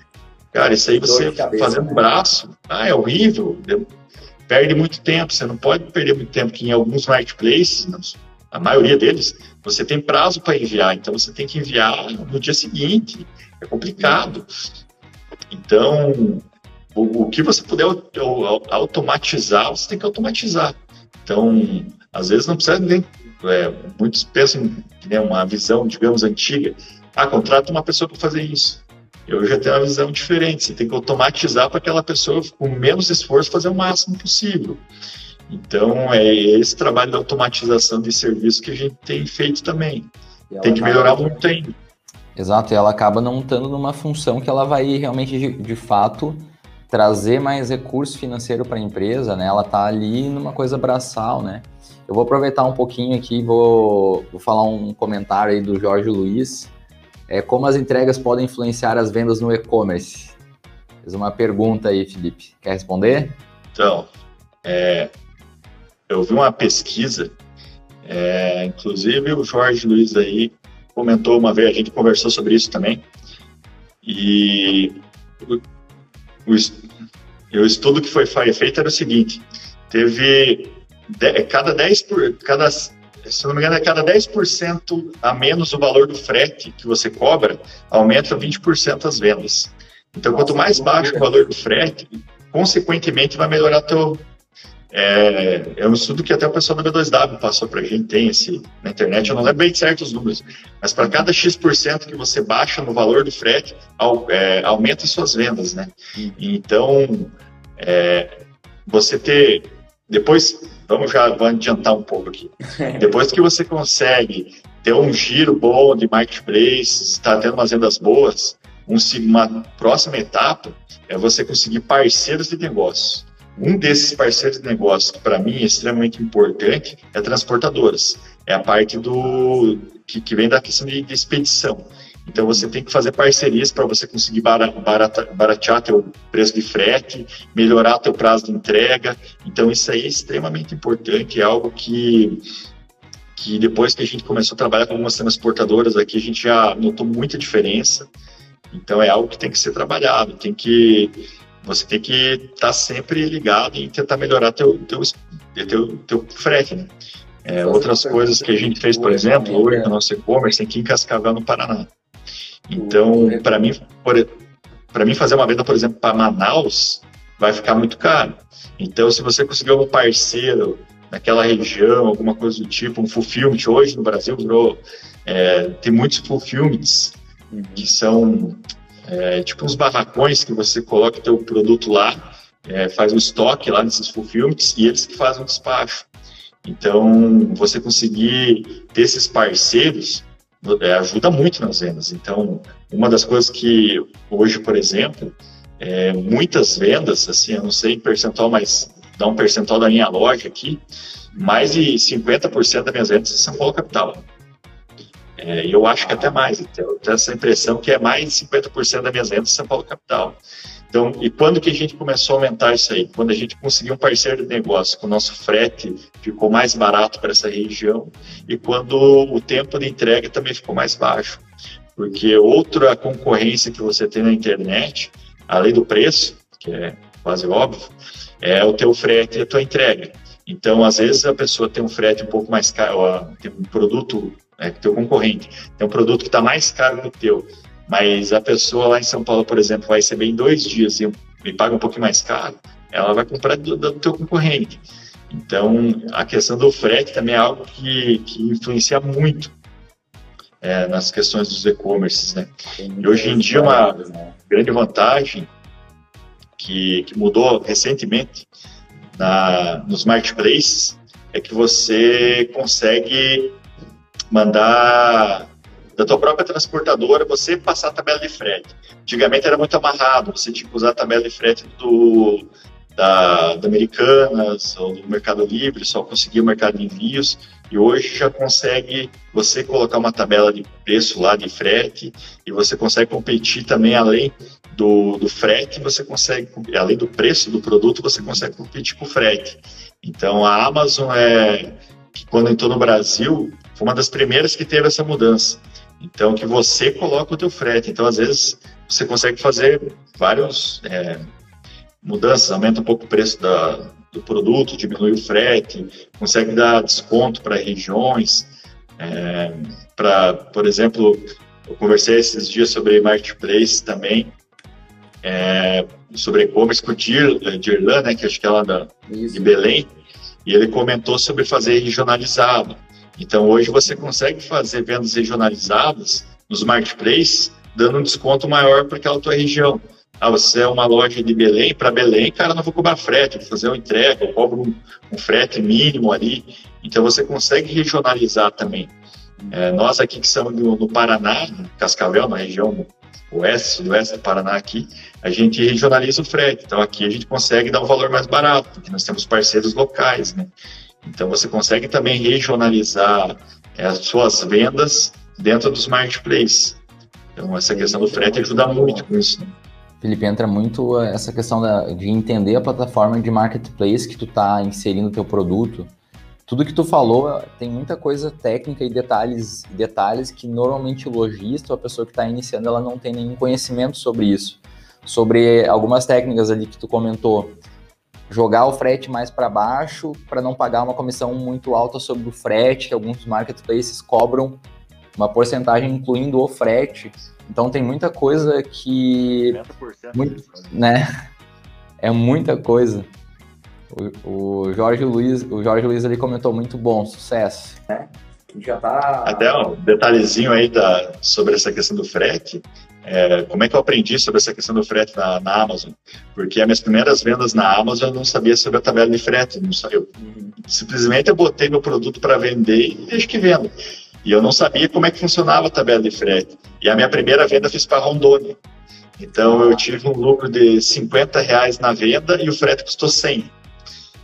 [SPEAKER 2] Cara, isso aí você cabeça, fazendo né? braço, ah, é horrível. Perde muito tempo. Você não pode perder muito tempo, que em alguns marketplaces, a maioria deles, você tem prazo para enviar. Então você tem que enviar no dia seguinte. É complicado. Então, o, o que você puder automatizar, você tem que automatizar. Então, às vezes não precisa nem é, muitos pensam né, uma visão, digamos, antiga. Ah, contrata uma pessoa para fazer isso. eu já tenho uma visão diferente. Você tem que automatizar para aquela pessoa, com menos esforço, fazer o máximo possível. Então, é esse trabalho da automatização de serviço que a gente tem feito também. Tem que melhorar muito ainda.
[SPEAKER 1] Exato, e ela acaba não estando numa função que ela vai realmente, de, de fato, trazer mais recurso financeiro para a empresa, né? Ela está ali numa coisa braçal, né? Eu vou aproveitar um pouquinho aqui, vou, vou falar um comentário aí do Jorge Luiz. É, como as entregas podem influenciar as vendas no e-commerce? Fiz uma pergunta aí, Felipe. Quer responder?
[SPEAKER 2] Então, é, eu vi uma pesquisa, é, inclusive o Jorge Luiz aí comentou uma vez, a gente conversou sobre isso também, e o, o, o estudo que foi feito era o seguinte, teve de, cada 10 por, cada, se não me engano, é cada 10% a menos o valor do frete que você cobra, aumenta 20% as vendas. Então, Nossa, quanto mais baixo o valor do frete, consequentemente vai melhorar teu, é, é um estudo que até o pessoal da B2W passou para a gente, tem esse na internet, eu não lembro bem certo os números, mas para cada X% que você baixa no valor do frete, ao, é, aumenta suas vendas, né? Então, é, você ter, depois, vamos já vamos adiantar um pouco aqui, [LAUGHS] depois que você consegue ter um giro bom de marketplace, está tendo umas vendas boas, um, uma próxima etapa é você conseguir parceiros de negócio. Um desses parceiros de negócio que para mim é extremamente importante é transportadoras. É a parte do que, que vem da questão de, de, expedição. Então você tem que fazer parcerias para você conseguir barata, baratear teu preço de frete, melhorar teu prazo de entrega. Então isso aí é extremamente importante, é algo que que depois que a gente começou a trabalhar com algumas transportadoras aqui, a gente já notou muita diferença. Então é algo que tem que ser trabalhado, tem que você tem que estar tá sempre ligado e tentar melhorar teu, teu, teu, teu frete, né? É, outras coisas que a gente fez, por exemplo, hoje no nosso e-commerce, aqui em Cascavel, no Paraná. Então, para mim, para mim fazer uma venda, por exemplo, para Manaus, vai ficar muito caro. Então, se você conseguir um parceiro naquela região, alguma coisa do tipo, um fulfillment, hoje no Brasil virou, é, tem muitos fulfillments que são é, tipo uns barracões que você coloca o teu produto lá, é, faz o estoque lá nesses fulfillments e eles que fazem o despacho. Então, você conseguir ter esses parceiros é, ajuda muito nas vendas. Então, uma das coisas que hoje, por exemplo, é, muitas vendas, assim, eu não sei percentual, mas dá um percentual da minha loja aqui, mais de 50% das minhas vendas são São Paulo capital. É, eu acho que até mais, eu tenho essa impressão que é mais de 50% das minhas vendas São Paulo capital. Então, e quando que a gente começou a aumentar isso aí? Quando a gente conseguiu um parceiro de negócio, com o nosso frete ficou mais barato para essa região e quando o tempo de entrega também ficou mais baixo. Porque outra concorrência que você tem na internet, além do preço, que é quase óbvio, é o teu frete e a tua entrega. Então, às vezes a pessoa tem um frete um pouco mais caro, tem um produto é, teu concorrente, tem um produto que está mais caro que o teu, mas a pessoa lá em São Paulo, por exemplo, vai receber em dois dias e, e paga um pouquinho mais caro, ela vai comprar do, do teu concorrente. Então, a questão do frete também é algo que, que influencia muito é, nas questões dos e-commerces, né? E hoje em dia, uma né? grande vantagem que, que mudou recentemente na, nos marketplaces é que você consegue mandar da tua própria transportadora, você passar a tabela de frete. Antigamente era muito amarrado, você tinha que usar a tabela de frete do, da, da Americanas ou do Mercado Livre, só conseguia o mercado de envios, e hoje já consegue você colocar uma tabela de preço lá de frete, e você consegue competir também além do, do frete, você consegue, além do preço do produto, você consegue competir com o frete. Então a Amazon é, quando entrou no Brasil, foi uma das primeiras que teve essa mudança. Então, que você coloca o teu frete. Então, às vezes, você consegue fazer várias é, mudanças, aumenta um pouco o preço da, do produto, diminui o frete, consegue dar desconto para regiões. É, para, por exemplo, eu conversei esses dias sobre marketplace também, é, sobre e-commerce com o Dirlan, né, que acho que é lá da, de Belém, e ele comentou sobre fazer regionalizado. Então, hoje você consegue fazer vendas regionalizadas nos marketplaces dando um desconto maior para aquela tua região. Ah, você é uma loja de Belém, para Belém, cara, não vou cobrar frete, vou fazer uma entrega, eu cobro um, um frete mínimo ali. Então você consegue regionalizar também. É, nós aqui que estamos no, Paraná, Cascavel, na região oeste, sudoeste do Paraná aqui, a gente regionaliza o frete. Então aqui a gente consegue dar um valor mais barato, porque nós temos parceiros locais, né? Então você consegue também regionalizar é, as suas vendas dentro dos marketplaces. Então essa questão do frete ajuda muito com isso. Né?
[SPEAKER 1] Felipe, entra muito essa questão da, de entender a plataforma de marketplace que tu está inserindo o teu produto. Tudo que tu falou tem muita coisa técnica e detalhes, detalhes que normalmente o lojista ou a pessoa que está iniciando ela não tem nenhum conhecimento sobre isso. Sobre algumas técnicas ali que tu comentou, jogar o frete mais para baixo para não pagar uma comissão muito alta sobre o frete, que alguns marketplaces cobram uma porcentagem incluindo o frete então tem muita coisa que. 90% muito, né? É muita coisa. O, o, Jorge Luiz, o Jorge Luiz ali comentou muito bom, sucesso. É,
[SPEAKER 2] já tá. Até um detalhezinho aí da, sobre essa questão do frete. É, como é que eu aprendi sobre essa questão do frete na, na, Amazon? Porque as minhas primeiras vendas na Amazon eu não sabia sobre a tabela de frete, não saiu. Uhum. Simplesmente eu botei meu produto para vender e deixo que venda. E eu não sabia como é que funcionava a tabela de frete. E a minha primeira venda fiz para Rondônia. Então eu tive um lucro de 50 reais na venda e o frete custou 100.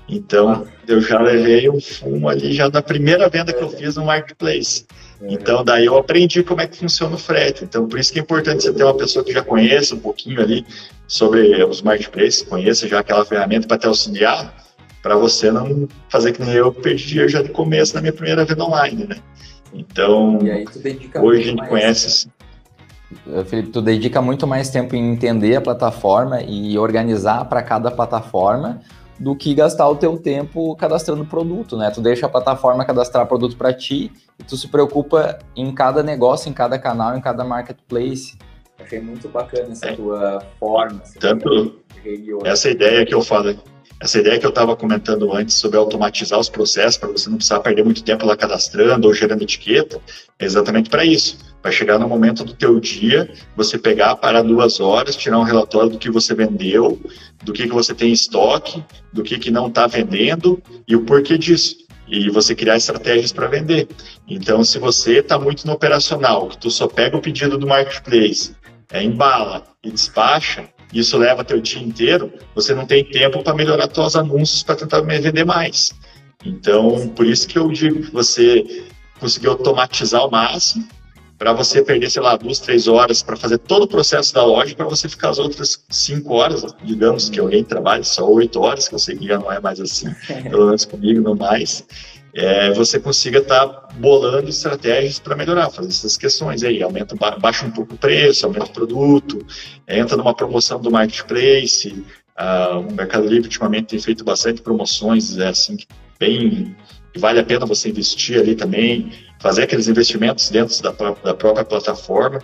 [SPEAKER 2] Então eu já levei um fumo ali já da primeira venda que eu fiz no marketplace. Então daí eu aprendi como é que funciona o frete. Então por isso que é importante você ter uma pessoa que já conheça um pouquinho ali sobre os marketplaces, conheça já aquela ferramenta para te auxiliar, para você não fazer que nem eu perdi dinheiro já de começo na minha primeira venda online, né? Então, hoje a gente mais... conhece.
[SPEAKER 1] Felipe, tu dedica muito mais tempo em entender a plataforma e organizar para cada plataforma do que gastar o teu tempo cadastrando produto, né? Tu deixa a plataforma cadastrar produto para ti e tu se preocupa em cada negócio, em cada canal, em cada marketplace. Achei muito bacana essa é. tua forma.
[SPEAKER 2] Tanto essa ideia que eu falo essa ideia que eu estava comentando antes sobre automatizar os processos para você não precisar perder muito tempo lá cadastrando ou gerando etiqueta, é exatamente para isso. Vai chegar no momento do teu dia, você pegar, parar duas horas, tirar um relatório do que você vendeu, do que, que você tem em estoque, do que, que não está vendendo e o porquê disso. E você criar estratégias para vender. Então, se você está muito no operacional, que tu só pega o pedido do marketplace, é, embala e despacha, isso leva teu dia inteiro, você não tem tempo para melhorar seus anúncios para tentar vender mais. Então, por isso que eu digo que você conseguir automatizar ao máximo, para você perder, sei lá, duas, três horas para fazer todo o processo da loja, para você ficar as outras cinco horas, digamos que alguém trabalhe só oito horas, que eu sei que já não é mais assim, [LAUGHS] pelo menos comigo, não mais é, você consiga estar tá bolando estratégias para melhorar, fazer essas questões aí, aumenta, baixa um pouco o preço, aumenta o produto, entra numa promoção do marketplace, uh, o Mercado Livre ultimamente tem feito bastante promoções, é assim, bem, vale a pena você investir ali também, fazer aqueles investimentos dentro da, da própria plataforma,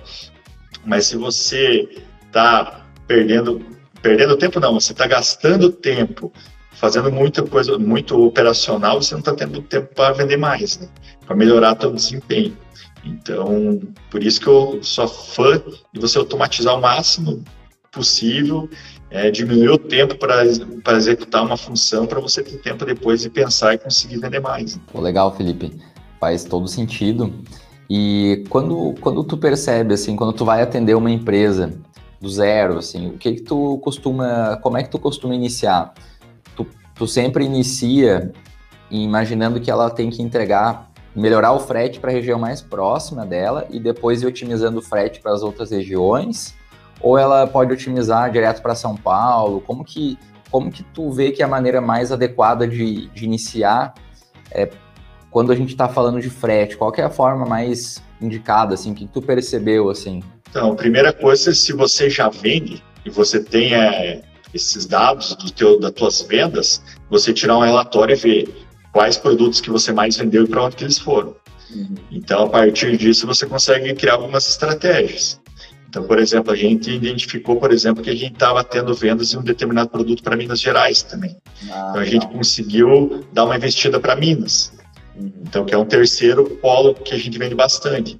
[SPEAKER 2] mas se você está perdendo, perdendo tempo não, você está gastando tempo fazendo muita coisa, muito operacional, você não está tendo tempo para vender mais, né? para melhorar seu desempenho. Então, por isso que eu sou fã de você automatizar o máximo possível, é, diminuir o tempo para executar uma função para você ter tempo depois de pensar e conseguir vender mais.
[SPEAKER 1] Pô, legal, Felipe. Faz todo sentido. E quando, quando tu percebe, assim, quando tu vai atender uma empresa do zero, assim, o que que tu costuma, como é que tu costuma iniciar? tu sempre inicia imaginando que ela tem que entregar, melhorar o frete para a região mais próxima dela e depois ir otimizando o frete para as outras regiões? Ou ela pode otimizar direto para São Paulo? Como que, como que tu vê que é a maneira mais adequada de, de iniciar é, quando a gente está falando de frete? Qual é a forma mais indicada, assim, que tu percebeu, assim?
[SPEAKER 2] Então, primeira coisa, se você já vende e você tem é, esses dados do teu, das tuas vendas, você tirar um relatório e ver quais produtos que você mais vendeu e para onde eles foram. Uhum. Então, a partir disso, você consegue criar algumas estratégias. Então, por exemplo, a gente identificou, por exemplo, que a gente estava tendo vendas de um determinado produto para Minas Gerais também. Ah, então, a gente conseguiu dar uma investida para Minas. Então, que é um terceiro polo que a gente vende bastante.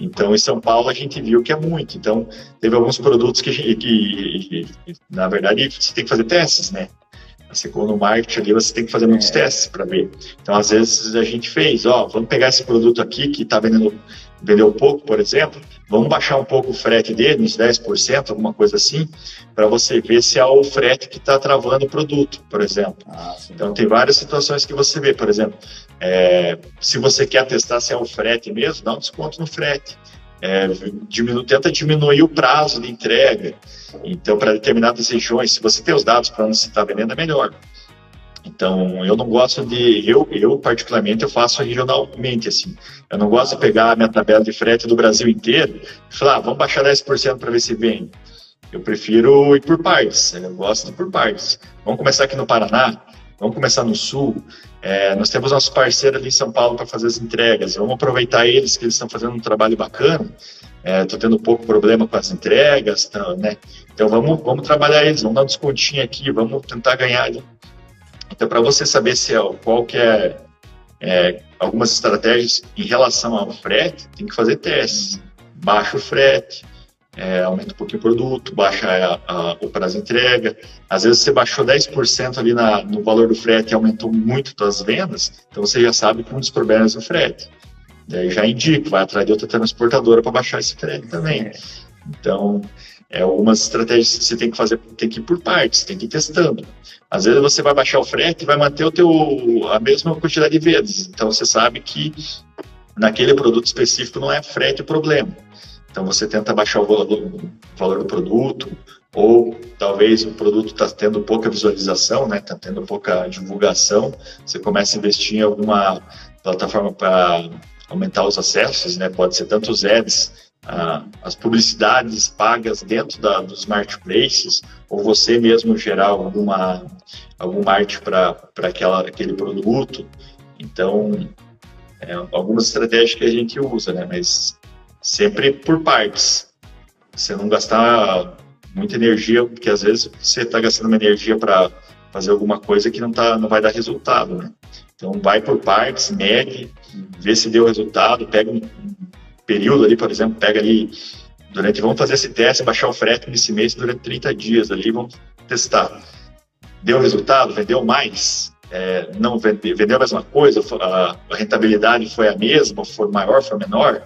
[SPEAKER 2] Então, em São Paulo, a gente viu que é muito. Então, teve alguns produtos que, que, que na verdade, você tem que fazer testes, né? Assim, como no marketing ali, você tem que fazer muitos é. testes para ver. Então, às vezes, a gente fez, ó, vamos pegar esse produto aqui que está vendendo vendeu pouco, por exemplo, vamos baixar um pouco o frete dele, uns 10%, alguma coisa assim, para você ver se é o frete que está travando o produto, por exemplo. Ah, então, tem várias situações que você vê, por exemplo, é, se você quer testar se é o frete mesmo, dá um desconto no frete. É, diminu, tenta diminuir o prazo de entrega. Então, para determinadas regiões, se você tem os dados para onde você está vendendo, é melhor. Então, eu não gosto de, eu, eu particularmente, eu faço regionalmente, assim. Eu não gosto de pegar a minha tabela de frete do Brasil inteiro e falar, ah, vamos baixar 10% para ver se vem. Eu prefiro ir por partes, eu gosto de ir por partes. Vamos começar aqui no Paraná, vamos começar no Sul. É, nós temos nossos parceiros ali em São Paulo para fazer as entregas. Vamos aproveitar eles, que eles estão fazendo um trabalho bacana. Estou é, tendo pouco problema com as entregas, tá, né? Então vamos, vamos trabalhar eles, vamos dar um descontinho aqui, vamos tentar ganhar ali. Então, para você saber se é, qual que é, é, algumas estratégias em relação ao frete, tem que fazer testes. Baixa o frete, é, aumenta um pouquinho o produto, baixa a, a, o prazo de entrega. Às vezes você baixou 10% ali na, no valor do frete e aumentou muito as vendas, então você já sabe que um dos problemas é o frete. Daí já indico, vai atrás de outra transportadora para baixar esse frete também. Então, é algumas estratégias que você tem que fazer, tem que ir por partes, tem que ir testando. Às vezes você vai baixar o frete e vai manter o teu, a mesma quantidade de vezes. Então você sabe que naquele produto específico não é frete o problema. Então você tenta baixar o valor, do produto, ou talvez o produto está tendo pouca visualização, né? Está tendo pouca divulgação. Você começa a investir em alguma plataforma para aumentar os acessos, né? Pode ser tanto os ads, ah, as publicidades pagas dentro da, dos marketplaces, ou você mesmo gerar alguma algum arte para aquele produto. Então, é, algumas estratégias que a gente usa, né? Mas sempre por partes. Você não gastar muita energia, porque às vezes você está gastando uma energia para fazer alguma coisa que não, tá, não vai dar resultado, né? Então, vai por partes, mede, vê se deu resultado, pega um, período ali, por exemplo, pega ali durante, vamos fazer esse teste, baixar o frete nesse mês durante 30 dias ali, vamos testar. Deu resultado? Vendeu mais? É, não vendeu, vendeu a mesma coisa? A, a rentabilidade foi a mesma? Foi maior? Foi menor?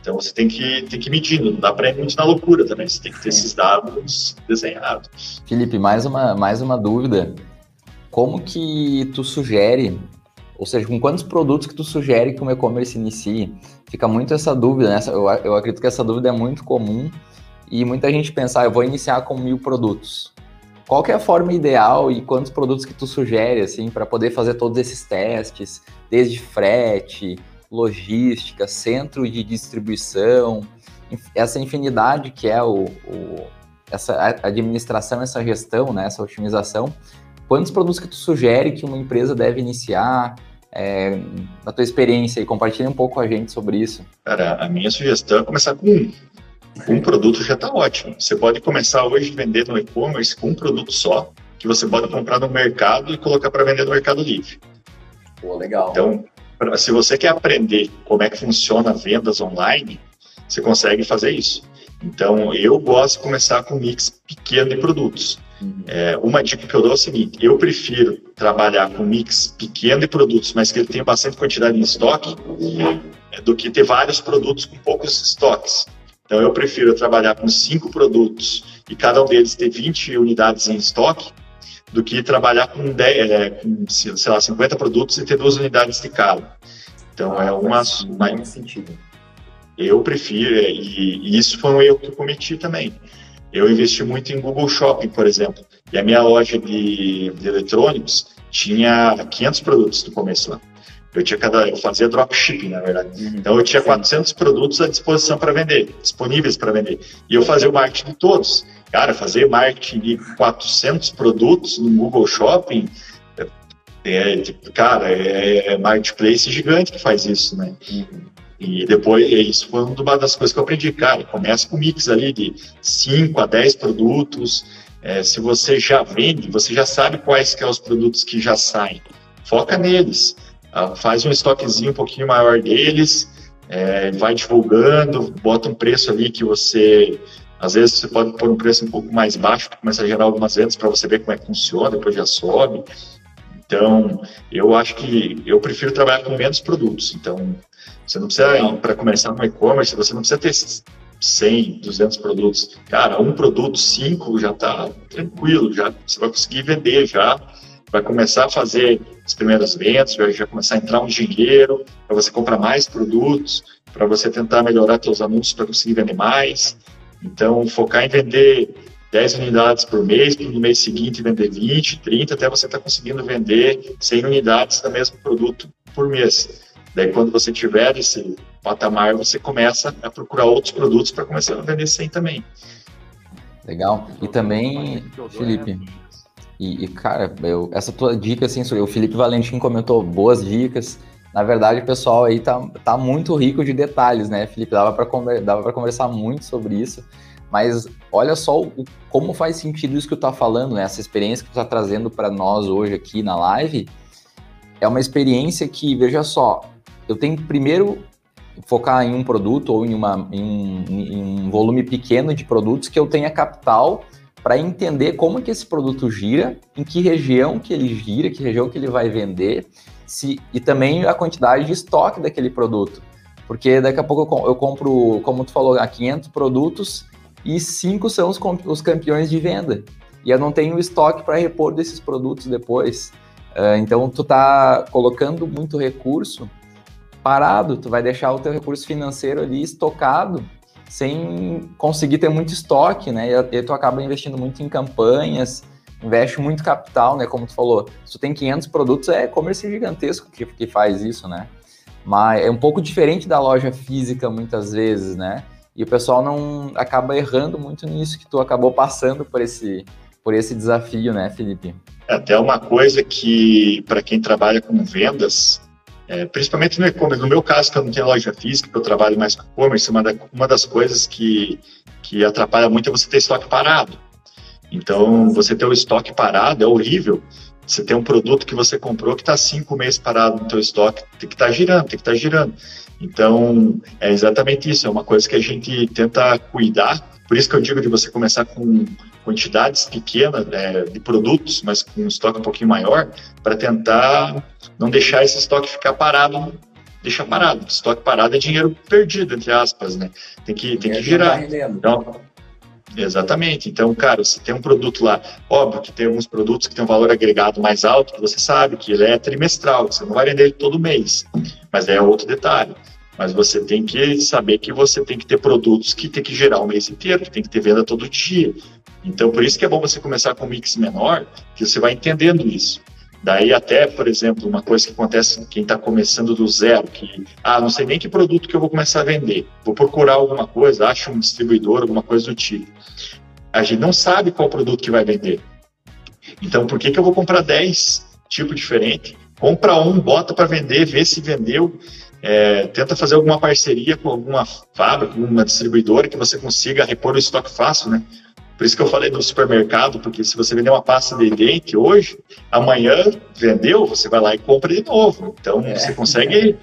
[SPEAKER 2] Então você tem que, tem que medir, não dá para ir muito na loucura também, você tem que ter esses dados desenhados.
[SPEAKER 1] Felipe, mais uma, mais uma dúvida. Como que tu sugere, ou seja, com quantos produtos que tu sugere que o e-commerce inicie? Fica muito essa dúvida, né? Eu, eu acredito que essa dúvida é muito comum e muita gente pensa, ah, eu vou iniciar com mil produtos. Qual é a forma ideal e quantos produtos que tu sugere, assim, para poder fazer todos esses testes, desde frete, logística, centro de distribuição, essa infinidade que é o, o, essa administração, essa gestão, né, essa otimização. Quantos produtos que tu sugere que uma empresa deve iniciar? É, na tua experiência e compartilha um pouco com a gente sobre isso.
[SPEAKER 2] Cara, a minha sugestão é começar com um. Um produto já está ótimo. Você pode começar hoje a vender no e-commerce com um produto só, que você pode comprar no mercado e colocar para vender no Mercado Livre.
[SPEAKER 1] Pô, legal.
[SPEAKER 2] Então, se você quer aprender como é que funciona vendas online, você consegue fazer isso. Então, eu gosto de começar com um mix pequeno de produtos. Uhum. É, uma dica que eu dou é o seguinte: eu prefiro trabalhar com mix pequeno de produtos, mas que ele tenha bastante quantidade em estoque, do que ter vários produtos com poucos estoques. Então, eu prefiro trabalhar com cinco produtos e cada um deles ter 20 unidades em estoque, do que trabalhar com, 10, é, com sei lá, 50 produtos e ter duas unidades de cada. Então ah, é uma. uma sentido. Eu prefiro, é, e, e, isso foi um erro que eu cometi também. Eu investi muito em Google Shopping, por exemplo, e a minha loja de, de eletrônicos tinha 500 produtos no começo lá. Eu tinha cada, eu fazia dropshipping, na verdade. Uhum, então eu tinha 400 produtos à disposição para vender, disponíveis para vender. E eu fazia o marketing de todos. Cara, fazer marketing de 400 produtos no Google Shopping, é, é tipo, cara, é, é marketplace gigante que faz isso, né? E depois, isso foi uma das coisas que eu aprendi, cara, começa com um mix ali de 5 a 10 produtos, é, se você já vende, você já sabe quais que são os produtos que já saem, foca neles, ah, faz um estoquezinho um pouquinho maior deles, é, vai divulgando, bota um preço ali que você às vezes você pode pôr um preço um pouco mais baixo para começar a gerar algumas vendas para você ver como é que funciona, depois já sobe. Então, eu acho que eu prefiro trabalhar com menos produtos. Então, você não precisa, para começar no e-commerce, você não precisa ter 100, 200 produtos. Cara, um produto, cinco já está tranquilo, já você vai conseguir vender já, vai começar a fazer as primeiras vendas, vai já começar a entrar um dinheiro para você comprar mais produtos, para você tentar melhorar seus anúncios para conseguir vender mais. Então, focar em vender 10 unidades por mês, para no mês seguinte vender 20, 30, até você estar tá conseguindo vender 100 unidades do mesmo produto por mês. Daí, quando você tiver esse patamar, você começa a procurar outros produtos para começar a vender 100 também.
[SPEAKER 1] Legal. E também, Felipe, e, e cara, eu, essa tua dica, assim, o Felipe Valentim comentou boas dicas. Na verdade, o pessoal aí tá, tá muito rico de detalhes, né, Felipe? Dava para dava conversar muito sobre isso. Mas olha só o, como faz sentido isso que tu tá falando, né? Essa experiência que tu tá trazendo para nós hoje aqui na live é uma experiência que, veja só, eu tenho primeiro focar em um produto ou em, uma, em, um, em um volume pequeno de produtos que eu tenha capital para entender como que esse produto gira, em que região que ele gira, que região que ele vai vender se, e também a quantidade de estoque daquele produto. Porque daqui a pouco eu compro, como tu falou, a 500 produtos e cinco são os, os campeões de venda. E eu não tenho estoque para repor desses produtos depois. Uh, então, tu tá colocando muito recurso parado, tu vai deixar o teu recurso financeiro ali estocado sem conseguir ter muito estoque, né? E, tu acaba investindo muito em campanhas, investe muito capital, né? Como tu falou, se tu tem 500 produtos, é e-commerce gigantesco que, que faz isso, né? Mas é um pouco diferente da loja física muitas vezes, né? E o pessoal não acaba errando muito nisso que tu acabou passando por esse por esse desafio, né, Felipe?
[SPEAKER 2] Até uma coisa que para quem trabalha com vendas, é, principalmente no e-commerce, no meu caso que eu não tenho loja física, que eu trabalho mais com e-commerce, uma, da, uma das coisas que que atrapalha muito é você ter estoque parado. Então, você ter o estoque parado é horrível. Você tem um produto que você comprou que está cinco meses parado no teu estoque, tem que estar tá girando, tem que estar tá girando. Então, é exatamente isso, é uma coisa que a gente tenta cuidar. Por isso que eu digo de você começar com quantidades pequenas né, de produtos, mas com um estoque um pouquinho maior, para tentar não deixar esse estoque ficar parado deixa parado. Estoque parado é dinheiro perdido, entre aspas, né? Tem que, tem que girar. Então, Exatamente. Então, cara, se tem um produto lá, óbvio que tem alguns produtos que tem um valor agregado mais alto, que você sabe que ele é trimestral, você não vai vender ele todo mês, mas é outro detalhe. Mas você tem que saber que você tem que ter produtos que tem que gerar o mês inteiro, que tem que ter venda todo dia. Então, por isso que é bom você começar com um mix menor, que você vai entendendo isso. Daí até, por exemplo, uma coisa que acontece quem está começando do zero, que, ah, não sei nem que produto que eu vou começar a vender, vou procurar alguma coisa, acho um distribuidor, alguma coisa do tipo. A gente não sabe qual produto que vai vender. Então, por que, que eu vou comprar 10 tipos diferentes? Compra um, bota para vender, vê se vendeu, é, tenta fazer alguma parceria com alguma fábrica, alguma distribuidora que você consiga repor o estoque fácil, né? Por isso que eu falei do supermercado, porque se você vender uma pasta de dente hoje, amanhã vendeu, você vai lá e compra de novo. Então, é. você consegue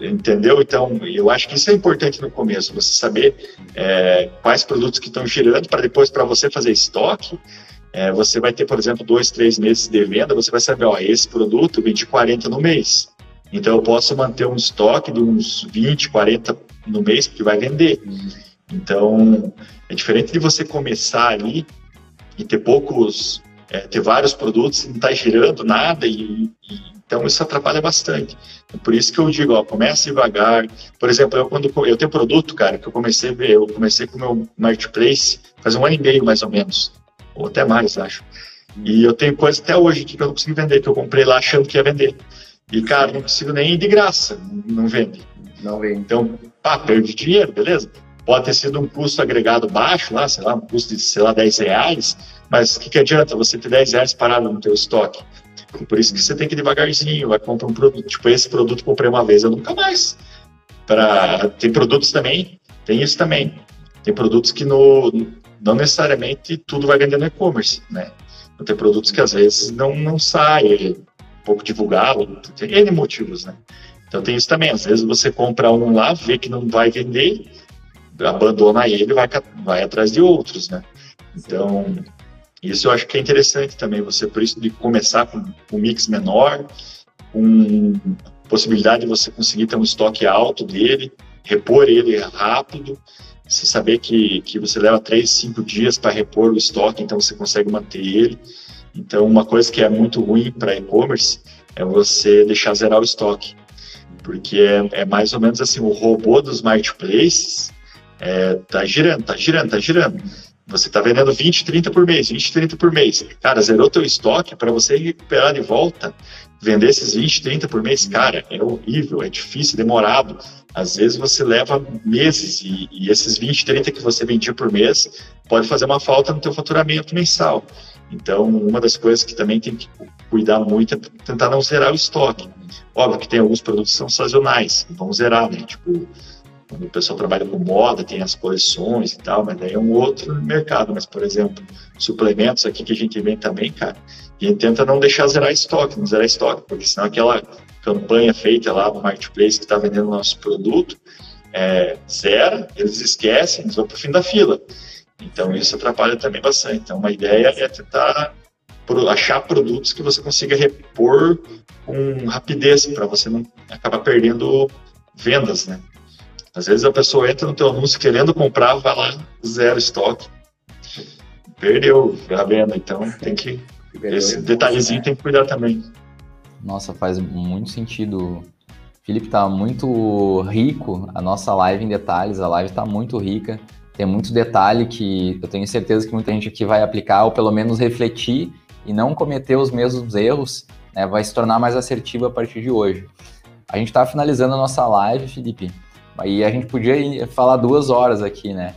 [SPEAKER 2] entendeu? Então, eu acho que isso é importante no começo, você saber é, quais produtos que estão girando para depois, para você fazer estoque, é, você vai ter, por exemplo, dois, três meses de venda, você vai saber, ó, esse produto vende 40 no mês. Então, eu posso manter um estoque de uns 20, 40 no mês, porque vai vender. Então, é diferente de você começar ali e ter poucos, é, ter vários produtos e não estar tá girando nada, e, e, então isso atrapalha bastante. Então, por isso que eu digo, ó, comece devagar. Por exemplo, eu quando eu tenho produto, cara, que eu comecei eu comecei com o meu marketplace faz um ano e meio mais ou menos, ou até mais, acho. E eu tenho coisa até hoje que eu não consigo vender, que eu comprei lá achando que ia vender. E, cara, não consigo nem ir de graça, não vende. Não vende. Então, pá, perdi dinheiro, beleza? Pode ter sido um custo agregado baixo, lá, sei lá, um custo de, sei lá, 10 reais, mas o que, que adianta você ter 10 reais parado no teu estoque? Por isso que você tem que ir devagarzinho, vai comprar um produto, tipo, esse produto comprei uma vez, eu nunca mais. Pra, tem produtos também, tem isso também. Tem produtos que no, não necessariamente tudo vai vender no e-commerce, né? Tem produtos que às vezes não, não saem, pouco divulgado, tem N motivos, né? Então tem isso também. Às vezes você compra um lá, vê que não vai vender, abandona ele vai, vai atrás de outros, né? Então, isso eu acho que é interessante também, você, por isso, de começar com um mix menor, com possibilidade de você conseguir ter um estoque alto dele, repor ele rápido, você saber que, que você leva três, cinco dias para repor o estoque, então você consegue manter ele. Então, uma coisa que é muito ruim para e-commerce é você deixar zerar o estoque, porque é, é, mais ou menos assim, o robô dos marketplaces é, tá girando, tá girando, tá girando. Você está vendendo 20, 30 por mês, 20, 30 por mês. Cara, zerou teu estoque para você recuperar de volta, vender esses 20, 30 por mês, cara, é horrível, é difícil, demorado. Às vezes você leva meses e, e esses 20, 30 que você vendia por mês pode fazer uma falta no teu faturamento mensal. Então, uma das coisas que também tem que cuidar muito é tentar não zerar o estoque. Óbvio que tem alguns produtos que são sazonais, vão zerar, né? Tipo, quando o pessoal trabalha com moda, tem as coleções e tal, mas daí é um outro mercado. Mas, por exemplo, suplementos aqui que a gente vende também, cara, a gente tenta não deixar zerar estoque, não zerar estoque, porque senão aquela campanha feita lá no marketplace que está vendendo nosso produto, é, zera, eles esquecem, eles vão para o fim da fila. Então isso atrapalha também bastante. Então uma ideia é tentar achar produtos que você consiga repor com rapidez para você não acabar perdendo vendas, né? Às vezes a pessoa entra no teu anúncio querendo comprar, vai lá, zero estoque. Perdeu a venda, então tem que. Esse detalhezinho né? tem que cuidar também.
[SPEAKER 1] Nossa, faz muito sentido. Felipe, tá muito rico a nossa live em detalhes, a live tá muito rica, tem muito detalhe que eu tenho certeza que muita gente aqui vai aplicar ou pelo menos refletir e não cometer os mesmos erros, né, vai se tornar mais assertivo a partir de hoje. A gente está finalizando a nossa live, Felipe, e a gente podia falar duas horas aqui, né?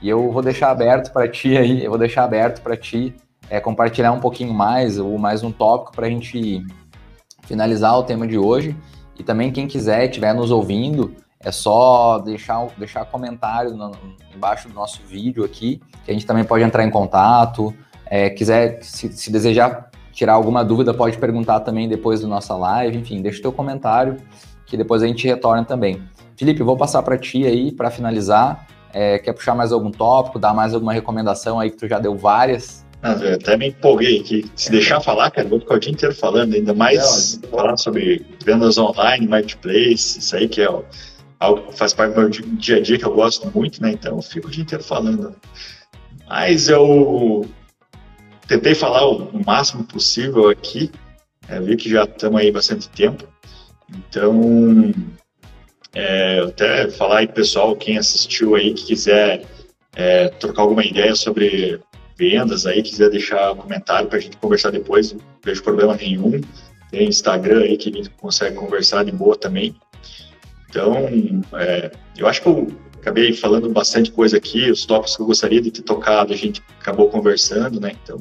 [SPEAKER 1] E eu vou deixar aberto para ti aí, eu vou deixar aberto para ti é, compartilhar um pouquinho mais, ou mais um tópico para a gente finalizar o tema de hoje. E também quem quiser, estiver nos ouvindo, é só deixar, deixar comentário no, embaixo do nosso vídeo aqui, que a gente também pode entrar em contato. É, quiser, se, se, desejar tirar alguma dúvida, pode perguntar também depois da nossa live. Enfim, deixa o teu comentário, que depois a gente retorna também. Felipe, vou passar para ti aí para finalizar. É, quer puxar mais algum tópico, dar mais alguma recomendação aí que tu já deu várias?
[SPEAKER 2] Ah, eu até me empolguei aqui. Se deixar falar, cara, vou ficar o dia inteiro falando, ainda mais Não, falar sobre vendas online, marketplace, isso aí que é algo que faz parte do meu dia a dia que eu gosto muito, né? Então eu fico o dia inteiro falando. Mas eu tentei falar o máximo possível aqui. É, vi que já estamos aí bastante tempo. Então, é, até falar aí, pessoal, quem assistiu aí, que quiser é, trocar alguma ideia sobre vendas aí, quiser deixar um comentário para a gente conversar depois, não vejo problema nenhum. Tem Instagram aí que a gente consegue conversar de boa também. Então, é, eu acho que eu acabei falando bastante coisa aqui, os tópicos que eu gostaria de ter tocado, a gente acabou conversando, né? Então,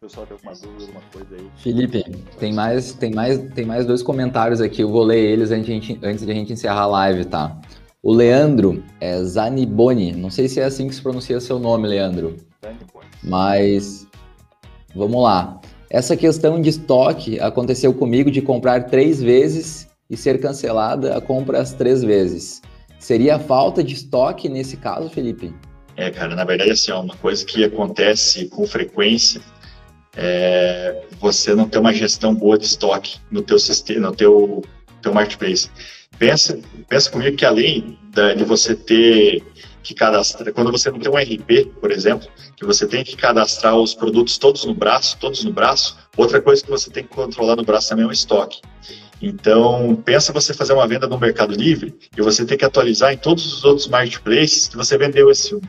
[SPEAKER 1] pessoal tem alguma dúvida, alguma coisa aí. Felipe, tem mais, tem mais, tem mais dois comentários aqui. Eu vou ler eles antes de a gente, antes de a gente encerrar a live, tá? O Leandro é Zaniboni. Não sei se é assim que se pronuncia seu nome, Leandro. Zaniboni. Mas vamos lá. Essa questão de estoque aconteceu comigo de comprar três vezes e ser cancelada a compra as três vezes. Seria falta de estoque nesse caso, Felipe?
[SPEAKER 2] É, cara, na verdade, assim, é uma coisa que acontece com frequência é, você não ter uma gestão boa de estoque no teu sistema, no teu, teu marketplace. Pensa, pensa comigo que além de você ter que cadastrar, quando você não tem um RP, por exemplo, que você tem que cadastrar os produtos todos no braço, todos no braço, outra coisa que você tem que controlar no braço também é o estoque. Então, pensa você fazer uma venda no Mercado Livre e você tem que atualizar em todos os outros marketplaces que você vendeu esse um.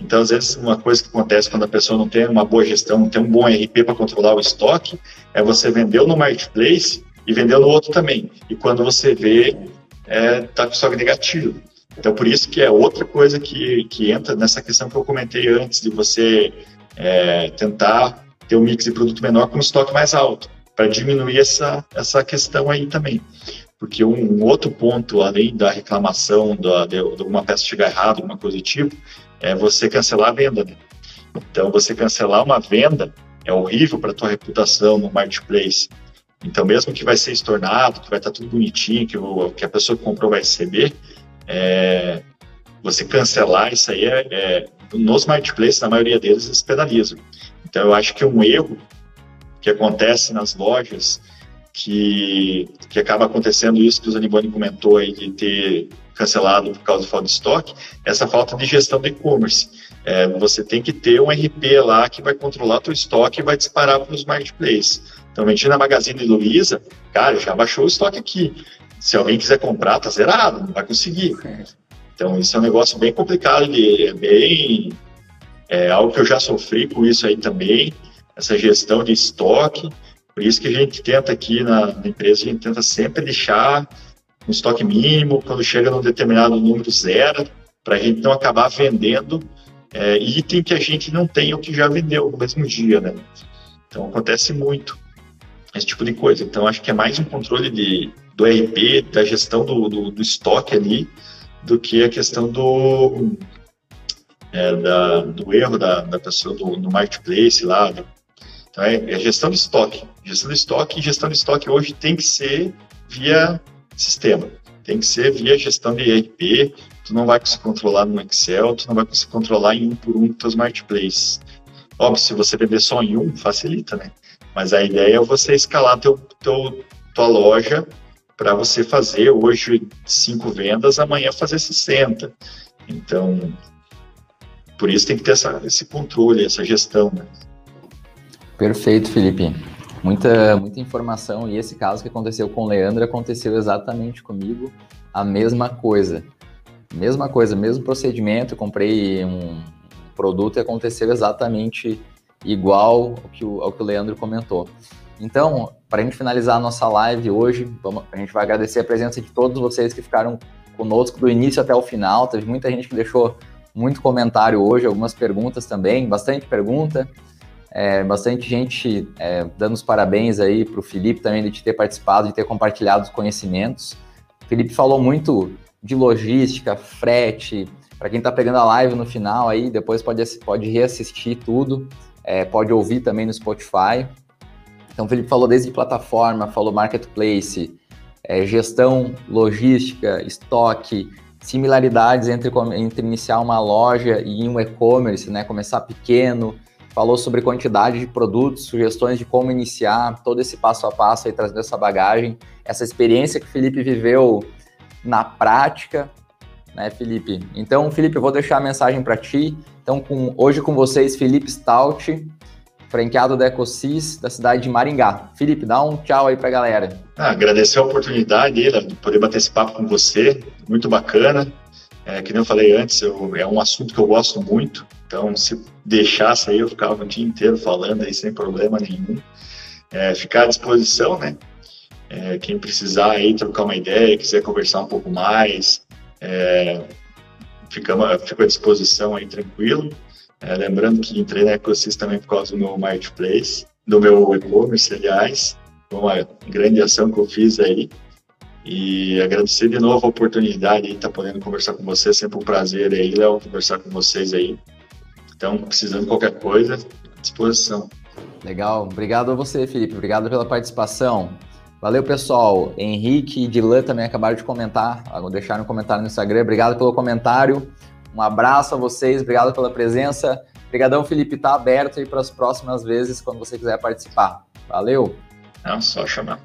[SPEAKER 2] Então, às vezes, uma coisa que acontece quando a pessoa não tem uma boa gestão, não tem um bom RP para controlar o estoque, é você vendeu no marketplace e vendeu no outro também. E quando você vê, está é, tá com estoque negativo. Então, por isso que é outra coisa que, que entra nessa questão que eu comentei antes, de você é, tentar ter um mix de produto menor com estoque mais alto, para diminuir essa, essa questão aí também. Porque um, um outro ponto, além da reclamação da, de, alguma peça chegar errada, alguma coisa do tipo, é você cancelar a venda. Né? Então, você cancelar uma venda é horrível para tua reputação no marketplace. Então, mesmo que vai ser estornado, que vai estar tudo bonitinho, que, o, que a pessoa que comprou vai receber, é, você cancelar isso aí é, é, nos marketplaces, na maioria deles, eles penalizam. Então, eu acho que um erro que acontece nas lojas, que, que acaba acontecendo isso que o Zaniboni comentou aí, de ter cancelado por causa do falta de estoque, essa falta de gestão do e-commerce. É, você tem que ter um RP lá que vai controlar o estoque e vai disparar para os marketplaces. Então, vendendo na Magazine Luiza, cara, já baixou o estoque aqui. Se alguém quiser comprar, tá zerado, não vai conseguir. Então, isso é um negócio bem complicado, de, é bem... É algo que eu já sofri com isso aí também, essa gestão de estoque. Por isso que a gente tenta aqui na, na empresa, a gente tenta sempre deixar um estoque mínimo, quando chega num determinado número zero, para a gente não acabar vendendo é, item que a gente não tem ou que já vendeu no mesmo dia, né? Então acontece muito esse tipo de coisa. Então acho que é mais um controle de, do RP, da gestão do, do, do estoque ali, do que a questão do, é, da, do erro da, da pessoa do, do marketplace lá. É, é gestão de estoque. Gestão de estoque gestão de estoque hoje tem que ser via sistema. Tem que ser via gestão de ERP, tu não vai conseguir controlar no Excel, tu não vai conseguir controlar em um por um dos teus marketplaces. Óbvio, se você vender só em um, facilita, né? Mas a ideia é você escalar teu, teu, tua loja para você fazer hoje cinco vendas, amanhã fazer 60. Então, por isso tem que ter essa, esse controle, essa gestão. Né?
[SPEAKER 1] Perfeito, Felipe. Muita, muita informação. E esse caso que aconteceu com o Leandro aconteceu exatamente comigo. A mesma coisa. Mesma coisa, mesmo procedimento. Comprei um produto e aconteceu exatamente igual ao que o, ao que o Leandro comentou. Então, para a gente finalizar a nossa live hoje, vamos, a gente vai agradecer a presença de todos vocês que ficaram conosco do início até o final. Teve muita gente que deixou muito comentário hoje, algumas perguntas também, bastante pergunta. É, bastante gente é, dando os parabéns aí para o Felipe também de ter participado, de ter compartilhado os conhecimentos. O Felipe falou muito de logística, frete. Para quem está pegando a live no final aí, depois pode, pode reassistir tudo, é, pode ouvir também no Spotify. Então, o Felipe falou desde plataforma, falou marketplace, é, gestão, logística, estoque, similaridades entre, entre iniciar uma loja e um e-commerce, né? Começar pequeno, falou sobre quantidade de produtos, sugestões de como iniciar, todo esse passo a passo aí trazendo essa bagagem, essa experiência que o Felipe viveu na prática, né, Felipe? Então, Felipe, eu vou deixar a mensagem para ti. Então, com, hoje com vocês, Felipe Stout, franqueado da Ecosis, da cidade de Maringá. Felipe, dá um tchau aí para a galera.
[SPEAKER 2] Ah, agradecer a oportunidade de poder bater esse papo com você, muito bacana. É, que nem eu falei antes, eu, é um assunto que eu gosto muito. Então, se deixasse aí, eu ficava o dia inteiro falando aí sem problema nenhum. É, ficar à disposição, né? É, quem precisar aí trocar uma ideia, quiser conversar um pouco mais, é, fica, fico à disposição aí tranquilo. É, lembrando que entrei na Ecosys também por causa do meu marketplace, do meu e-commerce, aliás, uma grande ação que eu fiz aí. E agradecer de novo a oportunidade de estar podendo conversar com você, sempre um prazer aí, Léo, conversar com vocês aí. Então, precisando de qualquer coisa, à disposição.
[SPEAKER 1] Legal. Obrigado a você, Felipe. Obrigado pela participação. Valeu, pessoal. Henrique e Dilan também acabaram de comentar, deixaram um comentário no Instagram. Obrigado pelo comentário. Um abraço a vocês, obrigado pela presença. Obrigadão, Felipe. Está aberto aí para as próximas vezes, quando você quiser participar. Valeu.
[SPEAKER 2] É só chamar.